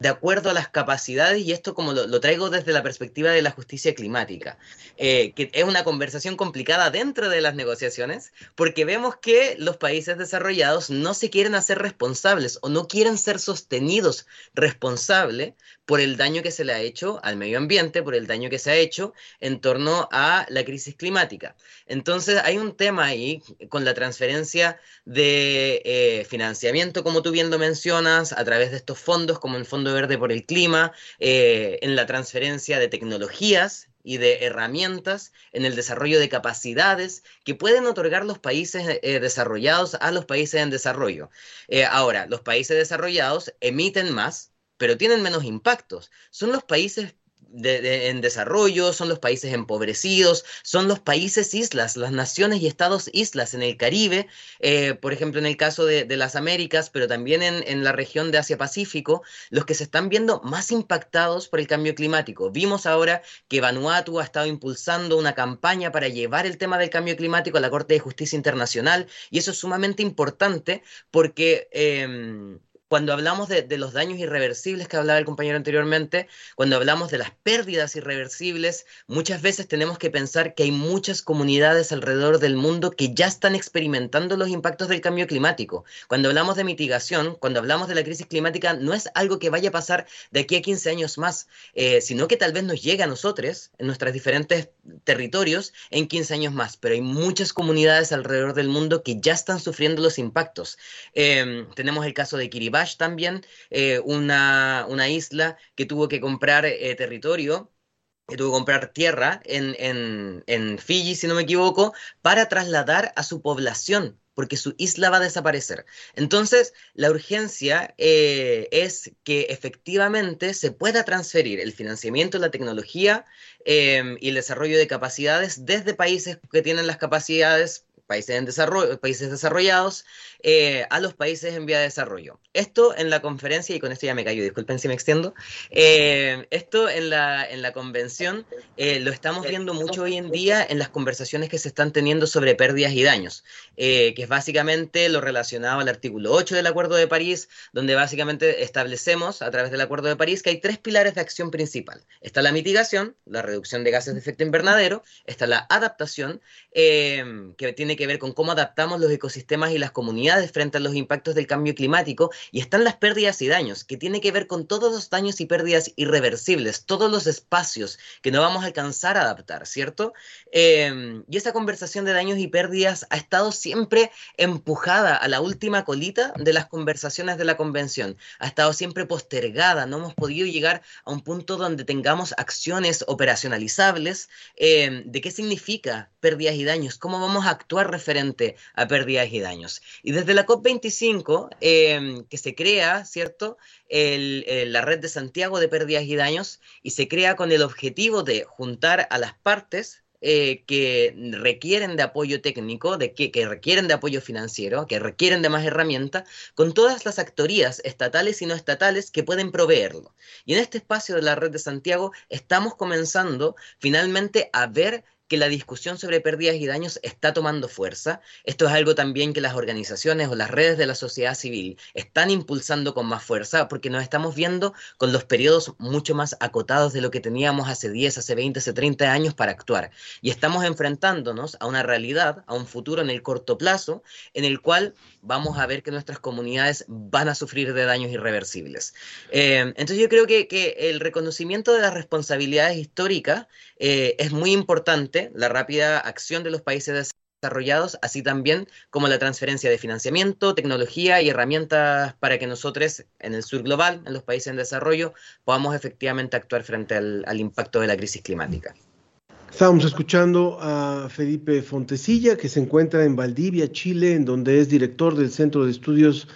de acuerdo a las capacidades, y esto como lo, traigo desde la perspectiva de la justicia climática, eh, que es una conversación complicada dentro de las negociaciones, porque vemos que los países desarrollados no se quieren hacer responsables o no quieren ser sostenidos responsables por el daño que se le ha hecho al medio ambiente, por el daño que se ha hecho en torno a la crisis climática. Entonces hay un tema ahí con la transferencia de eh, financiamiento, como tú bien lo mencionas, a través de estos fondos, como el Fondo Verde por el Clima, eh, en la transferencia de tecnologías y de herramientas en el desarrollo de capacidades que pueden otorgar los países eh, desarrollados a los países en desarrollo. ahora, los países desarrollados emiten más, pero tienen menos impactos. Son los países en desarrollo, son los países empobrecidos, son los países islas, las naciones y estados islas en el Caribe, eh, por ejemplo en el caso de, las Américas, pero también en, la región de Asia-Pacífico, los que se están viendo más impactados por el cambio climático. Vimos ahora que Vanuatu ha estado impulsando una campaña para llevar el tema del cambio climático a la Corte de Justicia Internacional y eso es sumamente importante porque... Em, cuando hablamos de, los daños irreversibles que hablaba el compañero anteriormente, cuando hablamos de las pérdidas irreversibles, muchas veces tenemos que pensar que hay muchas comunidades alrededor del mundo que ya están experimentando los impactos del cambio climático. Cuando hablamos de mitigación, cuando hablamos de la crisis climática, no es algo que vaya a pasar de aquí a 15 años más, eh, sino que tal vez nos llegue a nosotros, en nuestros diferentes territorios, en 15 años más. Pero hay muchas comunidades alrededor del mundo que ya están sufriendo los impactos. Em, tenemos el caso de Kiribati, también, eh, una, una, isla que tuvo que comprar eh, territorio que tuvo que comprar tierra en, en, en, Fiji, si no me equivoco, para trasladar a su población, porque su isla va a desaparecer. Entonces, la urgencia eh, es que efectivamente se pueda transferir el financiamiento, la tecnología y el desarrollo de capacidades desde países que tienen las capacidades países, en desarrollo, países desarrollados eh, a los países en vía de desarrollo. Esto en la conferencia, y con esto ya me callo, disculpen si me extiendo, eh, esto en la, en la convención eh, lo estamos viendo mucho hoy en día en las conversaciones que se están teniendo sobre pérdidas y daños, que es básicamente lo relacionado al artículo 8 del Acuerdo de París, donde básicamente establecemos a través del Acuerdo de París que hay tres pilares de acción principal. Está la mitigación, la reducción de gases de efecto invernadero, está la adaptación, que tiene que ver con cómo adaptamos los ecosistemas y las comunidades frente a los impactos del cambio climático, y están las pérdidas y daños, que tiene que ver con todos los daños y pérdidas irreversibles, todos los espacios que no vamos a alcanzar a adaptar, ¿cierto? Em, y esa conversación de daños y pérdidas ha estado siempre empujada a la última colita de las conversaciones de la convención, ha estado siempre postergada, no hemos podido llegar a un punto donde tengamos acciones operacionalizables. Em, de qué significa pérdidas y daños, cómo vamos a actuar referente a pérdidas y daños. Y desde la COP25, em, que se crea, ¿cierto?, la red de Santiago de pérdidas y daños, y se crea con el objetivo de juntar a las partes eh, que requieren de apoyo técnico, de que, que, requieren de apoyo financiero, que requieren de más herramientas, con todas las actorías estatales y no estatales que pueden proveerlo. Y en este espacio de la red de Santiago estamos comenzando finalmente a ver que la discusión sobre pérdidas y daños está tomando fuerza. Esto es algo también que las organizaciones o las redes de la sociedad civil están impulsando con más fuerza porque nos estamos viendo con los periodos mucho más acotados de lo que teníamos hace 10, hace 20, hace 30 años para actuar. Y estamos enfrentándonos a una realidad, a un futuro en el corto plazo, en el cual vamos a ver que nuestras comunidades van a sufrir de daños irreversibles. Eh, entonces yo creo que, el reconocimiento de las responsabilidades históricas eh, es muy importante, la rápida acción de los países desarrollados, así también como la transferencia de financiamiento, tecnología y herramientas para que nosotros en el sur global, en los países en desarrollo, podamos efectivamente actuar frente al impacto de la crisis climática. Estamos escuchando a Felipe Fontecilla, que se encuentra en Valdivia, Chile, en donde es director del Centro de Estudios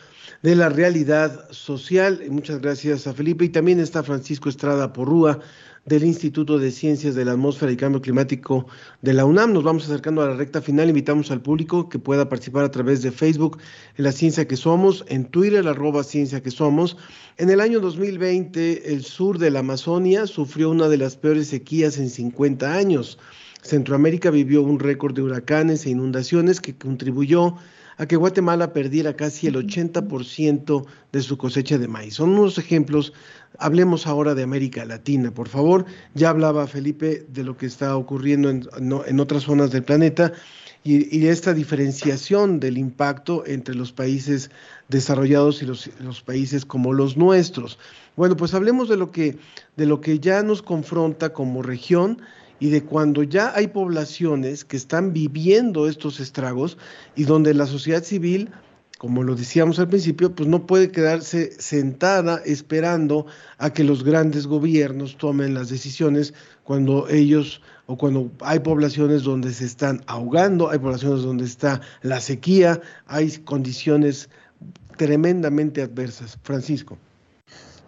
de la Realidad Social. Muchas gracias a Felipe. Y también está Francisco Estrada Porrúa, del Instituto de Ciencias de la Atmósfera y Cambio Climático de la UNAM. Nos vamos acercando a la recta final. Invitamos al público que pueda participar a través de Facebook en la Ciencia que Somos, en Twitter, arroba Ciencia que Somos. En el año 2020, el sur de la Amazonia sufrió una de las peores sequías en 50 años. Centroamérica vivió un récord de huracanes e inundaciones que contribuyó que Guatemala perdiera casi el 80% de su cosecha de maíz. Son unos ejemplos. Hablemos ahora de América Latina, por favor. Ya hablaba Felipe de lo que está ocurriendo en, otras zonas del planeta y, esta diferenciación del impacto entre los países desarrollados y los, los, países como los nuestros. Bueno, pues hablemos de lo que, de lo que ya nos confronta como región y de cuando ya hay poblaciones que están viviendo estos estragos y donde la sociedad civil, como lo decíamos al principio, pues no puede quedarse sentada esperando a que los grandes gobiernos tomen las decisiones cuando ellos o cuando hay poblaciones donde se están ahogando, hay poblaciones donde está la sequía, hay condiciones tremendamente adversas. Francisco.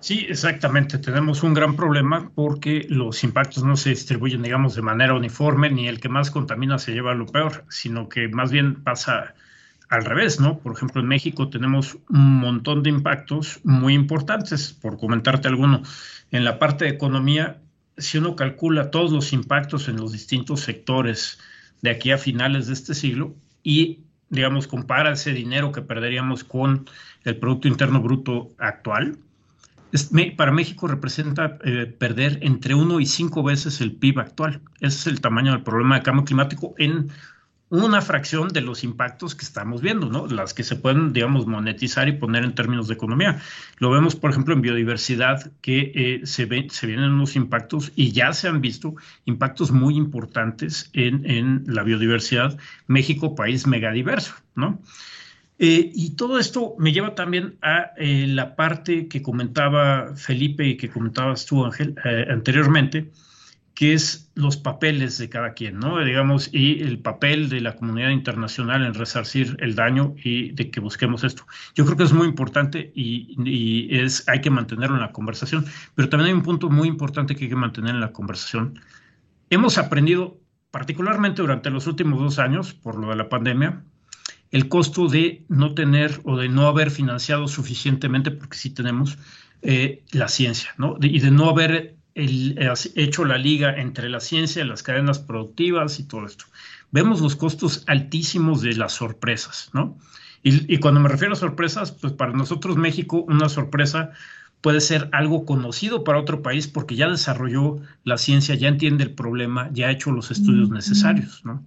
Sí, exactamente. Tenemos un gran problema porque los impactos no se distribuyen, digamos, de manera uniforme, ni el que más contamina se lleva lo peor, sino que más bien pasa al revés, ¿no? Por ejemplo, en México tenemos un montón de impactos muy importantes, por comentarte alguno. En la parte de economía, si uno calcula todos los impactos en los distintos sectores de aquí a finales de este siglo, y digamos, compara ese dinero que perderíamos con el Producto Interno Bruto actual, para México representa eh, perder entre uno y cinco veces el PIB actual. Ese es el tamaño del problema de cambio climático en una fracción de los impactos que estamos viendo, ¿no? Las que se pueden, digamos, monetizar y poner en términos de economía. Lo vemos, por ejemplo, en biodiversidad, que eh, se, se vienen unos impactos y ya se han visto impactos muy importantes en la biodiversidad. México, país megadiverso, ¿no? Eh, y todo esto me lleva también a eh, la parte que comentaba Felipe y que comentabas tú, Ángel, eh, anteriormente, que es los papeles de cada quien, ¿no? Digamos, y el papel de la comunidad internacional en resarcir el daño y de que busquemos esto. Yo creo que es muy importante y, y es, hay que mantenerlo en la conversación, pero también hay un punto muy importante que hay que mantener en la conversación. Hemos aprendido, particularmente durante los últimos dos años, por lo de la pandemia, el costo de no tener o de no haber financiado suficientemente, porque sí tenemos, eh, la ciencia, ¿no? y de no haber hecho la liga entre la ciencia, las cadenas productivas y todo esto. Vemos los costos altísimos de las sorpresas, ¿no? Y, y cuando me refiero a sorpresas, pues para nosotros México una sorpresa puede ser algo conocido para otro país porque ya desarrolló la ciencia, ya entiende el problema, ya ha hecho los estudios necesarios, ¿no?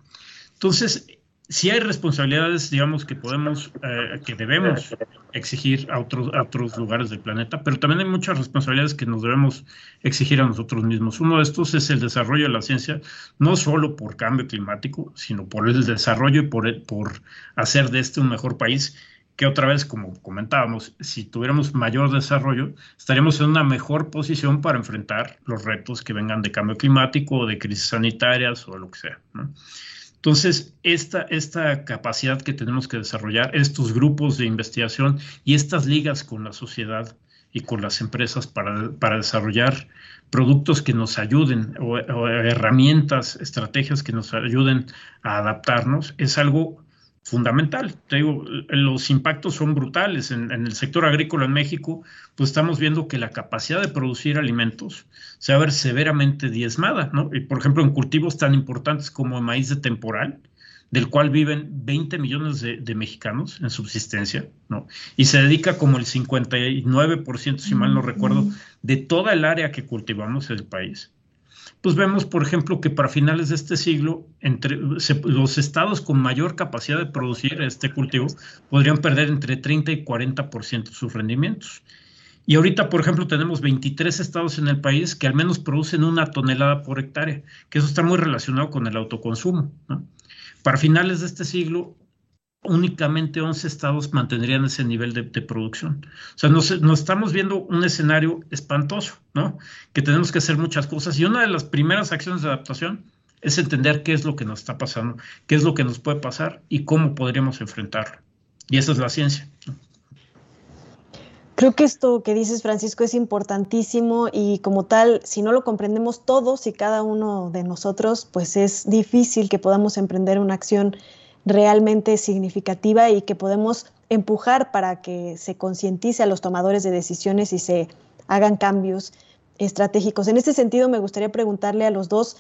Entonces, si hay responsabilidades, digamos, que podemos, eh, que debemos exigir a otros, otros lugares del planeta, pero también hay muchas responsabilidades que nos debemos exigir a nosotros mismos. Uno de estos es el desarrollo de la ciencia, no solo por cambio climático, sino por el desarrollo y por, por hacer de este un mejor país que otra vez, como comentábamos, si tuviéramos mayor desarrollo, estaríamos en una mejor posición para enfrentar los retos que vengan de cambio climático o de crisis sanitarias o lo que sea. Entonces, esta, esta capacidad que tenemos que desarrollar, estos grupos de investigación y estas ligas con la sociedad y con las empresas para, desarrollar productos que nos ayuden o, herramientas, estrategias que nos ayuden a adaptarnos, es algo fundamental. Te digo, los impactos son brutales. En, el sector agrícola en México, pues estamos viendo que la capacidad de producir alimentos se va a ver severamente diezmada, ¿no? Y por ejemplo, en cultivos tan importantes como el maíz de temporal, del cual viven 20 millones de, de, mexicanos en subsistencia, ¿no? Y se dedica como el 59%, si mal no recuerdo, de toda el área que cultivamos en el país pues vemos, por ejemplo, que para finales de este siglo, entre los estados con mayor capacidad de producir este cultivo podrían perder entre 30 y 40% sus rendimientos. Y ahorita, por ejemplo, tenemos 23 estados en el país que al menos producen una tonelada por hectárea, que eso está muy relacionado con el autoconsumo. Para finales de este siglo, únicamente 11 estados mantendrían ese nivel de, producción. O sea, nos, estamos viendo un escenario espantoso, ¿no? Que tenemos que hacer muchas cosas y una de las primeras acciones de adaptación es entender qué es lo que nos está pasando, qué es lo que nos puede pasar y cómo podríamos enfrentarlo. Y esa es la ciencia. Creo que esto que dices, Francisco, es importantísimo y como tal, si no lo comprendemos todos y cada uno de nosotros, pues es difícil que podamos emprender una acción realmente significativa y que podemos empujar para que se concientice a los tomadores de decisiones y se hagan cambios estratégicos. En este sentido, me gustaría preguntarle a los dos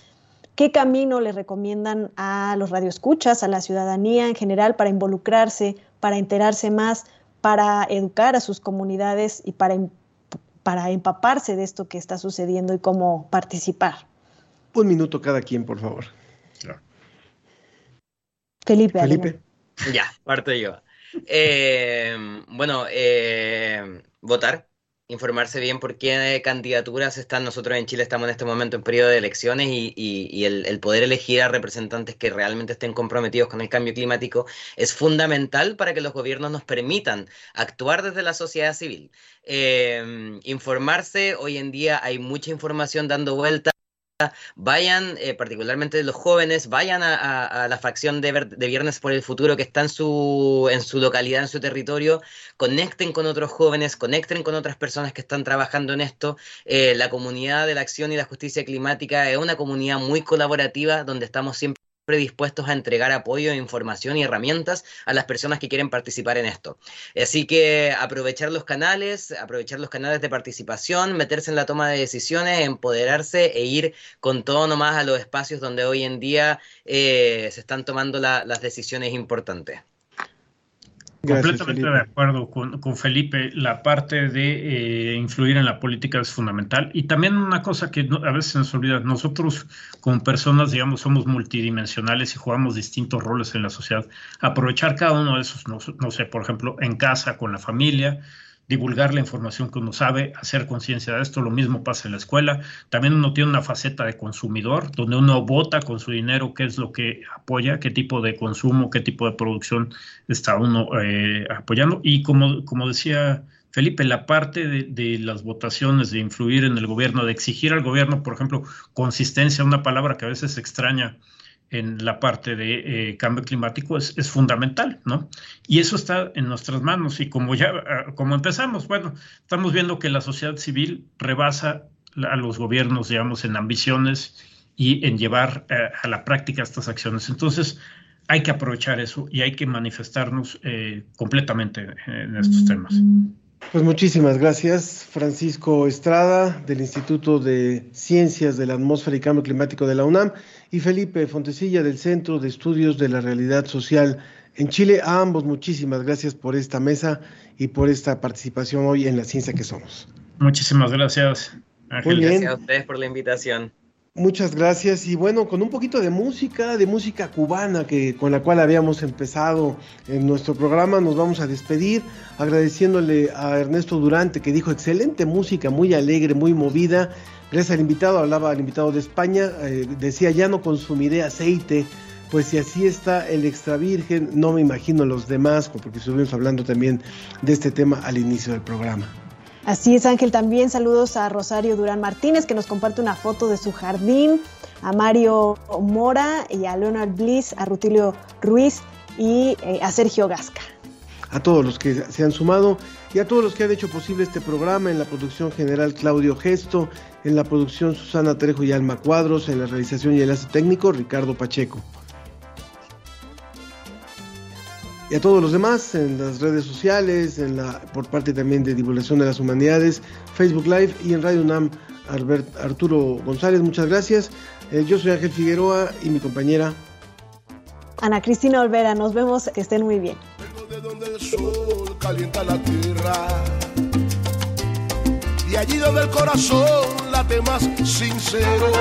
qué camino le recomiendan a los radioescuchas, a la ciudadanía en general para involucrarse, para enterarse más, para educar a sus comunidades y para, para empaparse de esto que está sucediendo y cómo participar. Un minuto cada quien, por favor. Felipe. Felipe. Ya, parto yo. Eh, bueno, eh, votar, informarse bien por qué candidaturas están. Nosotros en Chile estamos en este momento en periodo de elecciones y, el, poder elegir a representantes que realmente estén comprometidos con el cambio climático es fundamental para que los gobiernos nos permitan actuar desde la sociedad civil. Eh, informarse, hoy en día hay mucha información dando vuelta vayan, eh, particularmente los jóvenes, vayan a, la facción de, Viernes por el Futuro que está en su, en su localidad, en su territorio, conecten con otros jóvenes, conecten con otras personas que están trabajando en esto. Eh, la comunidad de la acción y la justicia climática es una comunidad muy colaborativa donde estamos siempre predispuestos a entregar apoyo, información y herramientas a las personas que quieren participar en esto. Así que aprovechar los canales, aprovechar los canales de participación, meterse en la toma de decisiones, empoderarse e ir con todo nomás a los espacios donde hoy en día eh, se están tomando las decisiones importantes. Completamente de acuerdo con, Felipe. La parte de eh, influir en la política es fundamental. Y también una cosa que a veces se nos olvida, nosotros como personas, digamos, somos multidimensionales y jugamos distintos roles en la sociedad. Aprovechar cada uno de esos, no sé, por ejemplo, en casa, con la familia, divulgar la información que uno sabe, hacer conciencia de esto. Lo mismo pasa en la escuela. También uno tiene una faceta de consumidor, donde uno vota con su dinero qué es lo que apoya, qué tipo de consumo, qué tipo de producción está uno eh, apoyando. Y como, como decía Felipe, la parte de, de, las votaciones, de influir en el gobierno, de exigir al gobierno, por ejemplo, consistencia, una palabra que a veces extraña en la parte de eh, cambio climático es, es, fundamental, ¿no? Y eso está en nuestras manos y como ya, ah, como empezamos, bueno, estamos viendo que la sociedad civil rebasa a los gobiernos, digamos, en ambiciones y en llevar eh, a la práctica estas acciones. Entonces, hay que aprovechar eso y hay que manifestarnos eh, completamente en estos temas. Pues muchísimas gracias, Francisco Estrada, del Instituto de Ciencias de la Atmósfera y Cambio Climático de la UNAM, y Felipe Fontecilla, del Centro de Estudios de la Realidad Social en Chile. A ambos muchísimas gracias por esta mesa y por esta participación hoy en La Ciencia que Somos. Muchísimas gracias. Ángel. Gracias a ustedes por la invitación. Muchas gracias y bueno, con un poquito de música, de música cubana que con la cual habíamos empezado en nuestro programa, nos vamos a despedir agradeciéndole a Ernesto Durante que dijo excelente música, muy alegre, muy movida. Gracias al invitado, hablaba al invitado de España, eh, decía ya no consumiré aceite, pues si así está el extra virgen, no me imagino los demás, porque estuvimos hablando también de este tema al inicio del programa. Así es, Ángel. También saludos a Rosario Durán Martínez, que nos comparte una foto de su jardín, a Mario Mora y a Leonard Bliss, a Rutilio Ruiz y eh, a Sergio Gasca. A todos los que se han sumado y a todos los que han hecho posible este programa, en la producción general Claudio Gesto, en la producción Susana Trejo y Alma Cuadros, en la realización y enlace técnico Ricardo Pacheco. Y a todos los demás en las redes sociales, en la, por parte también de Divulgación de las Humanidades, Facebook Live y en Radio UNAM, Arturo González, muchas gracias. Eh, yo soy Ángel Figueroa y mi compañera Ana Cristina Olvera, nos vemos, que estén muy bien. Vengo de donde el sol calienta la tierra y allí donde el corazón late más sincero.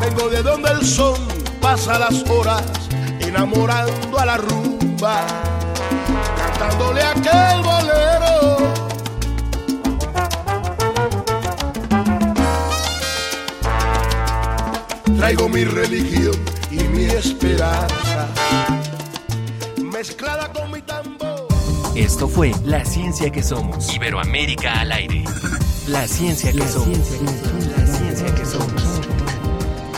Vengo de donde el sol pasa las horas enamorando a la rumba, cantándole aquel bolero. Traigo mi religión y mi esperanza, mezclada con mi tambor. Esto fue La Ciencia que Somos. Iberoamérica al aire. La Ciencia que Somos. la Ciencia que Somos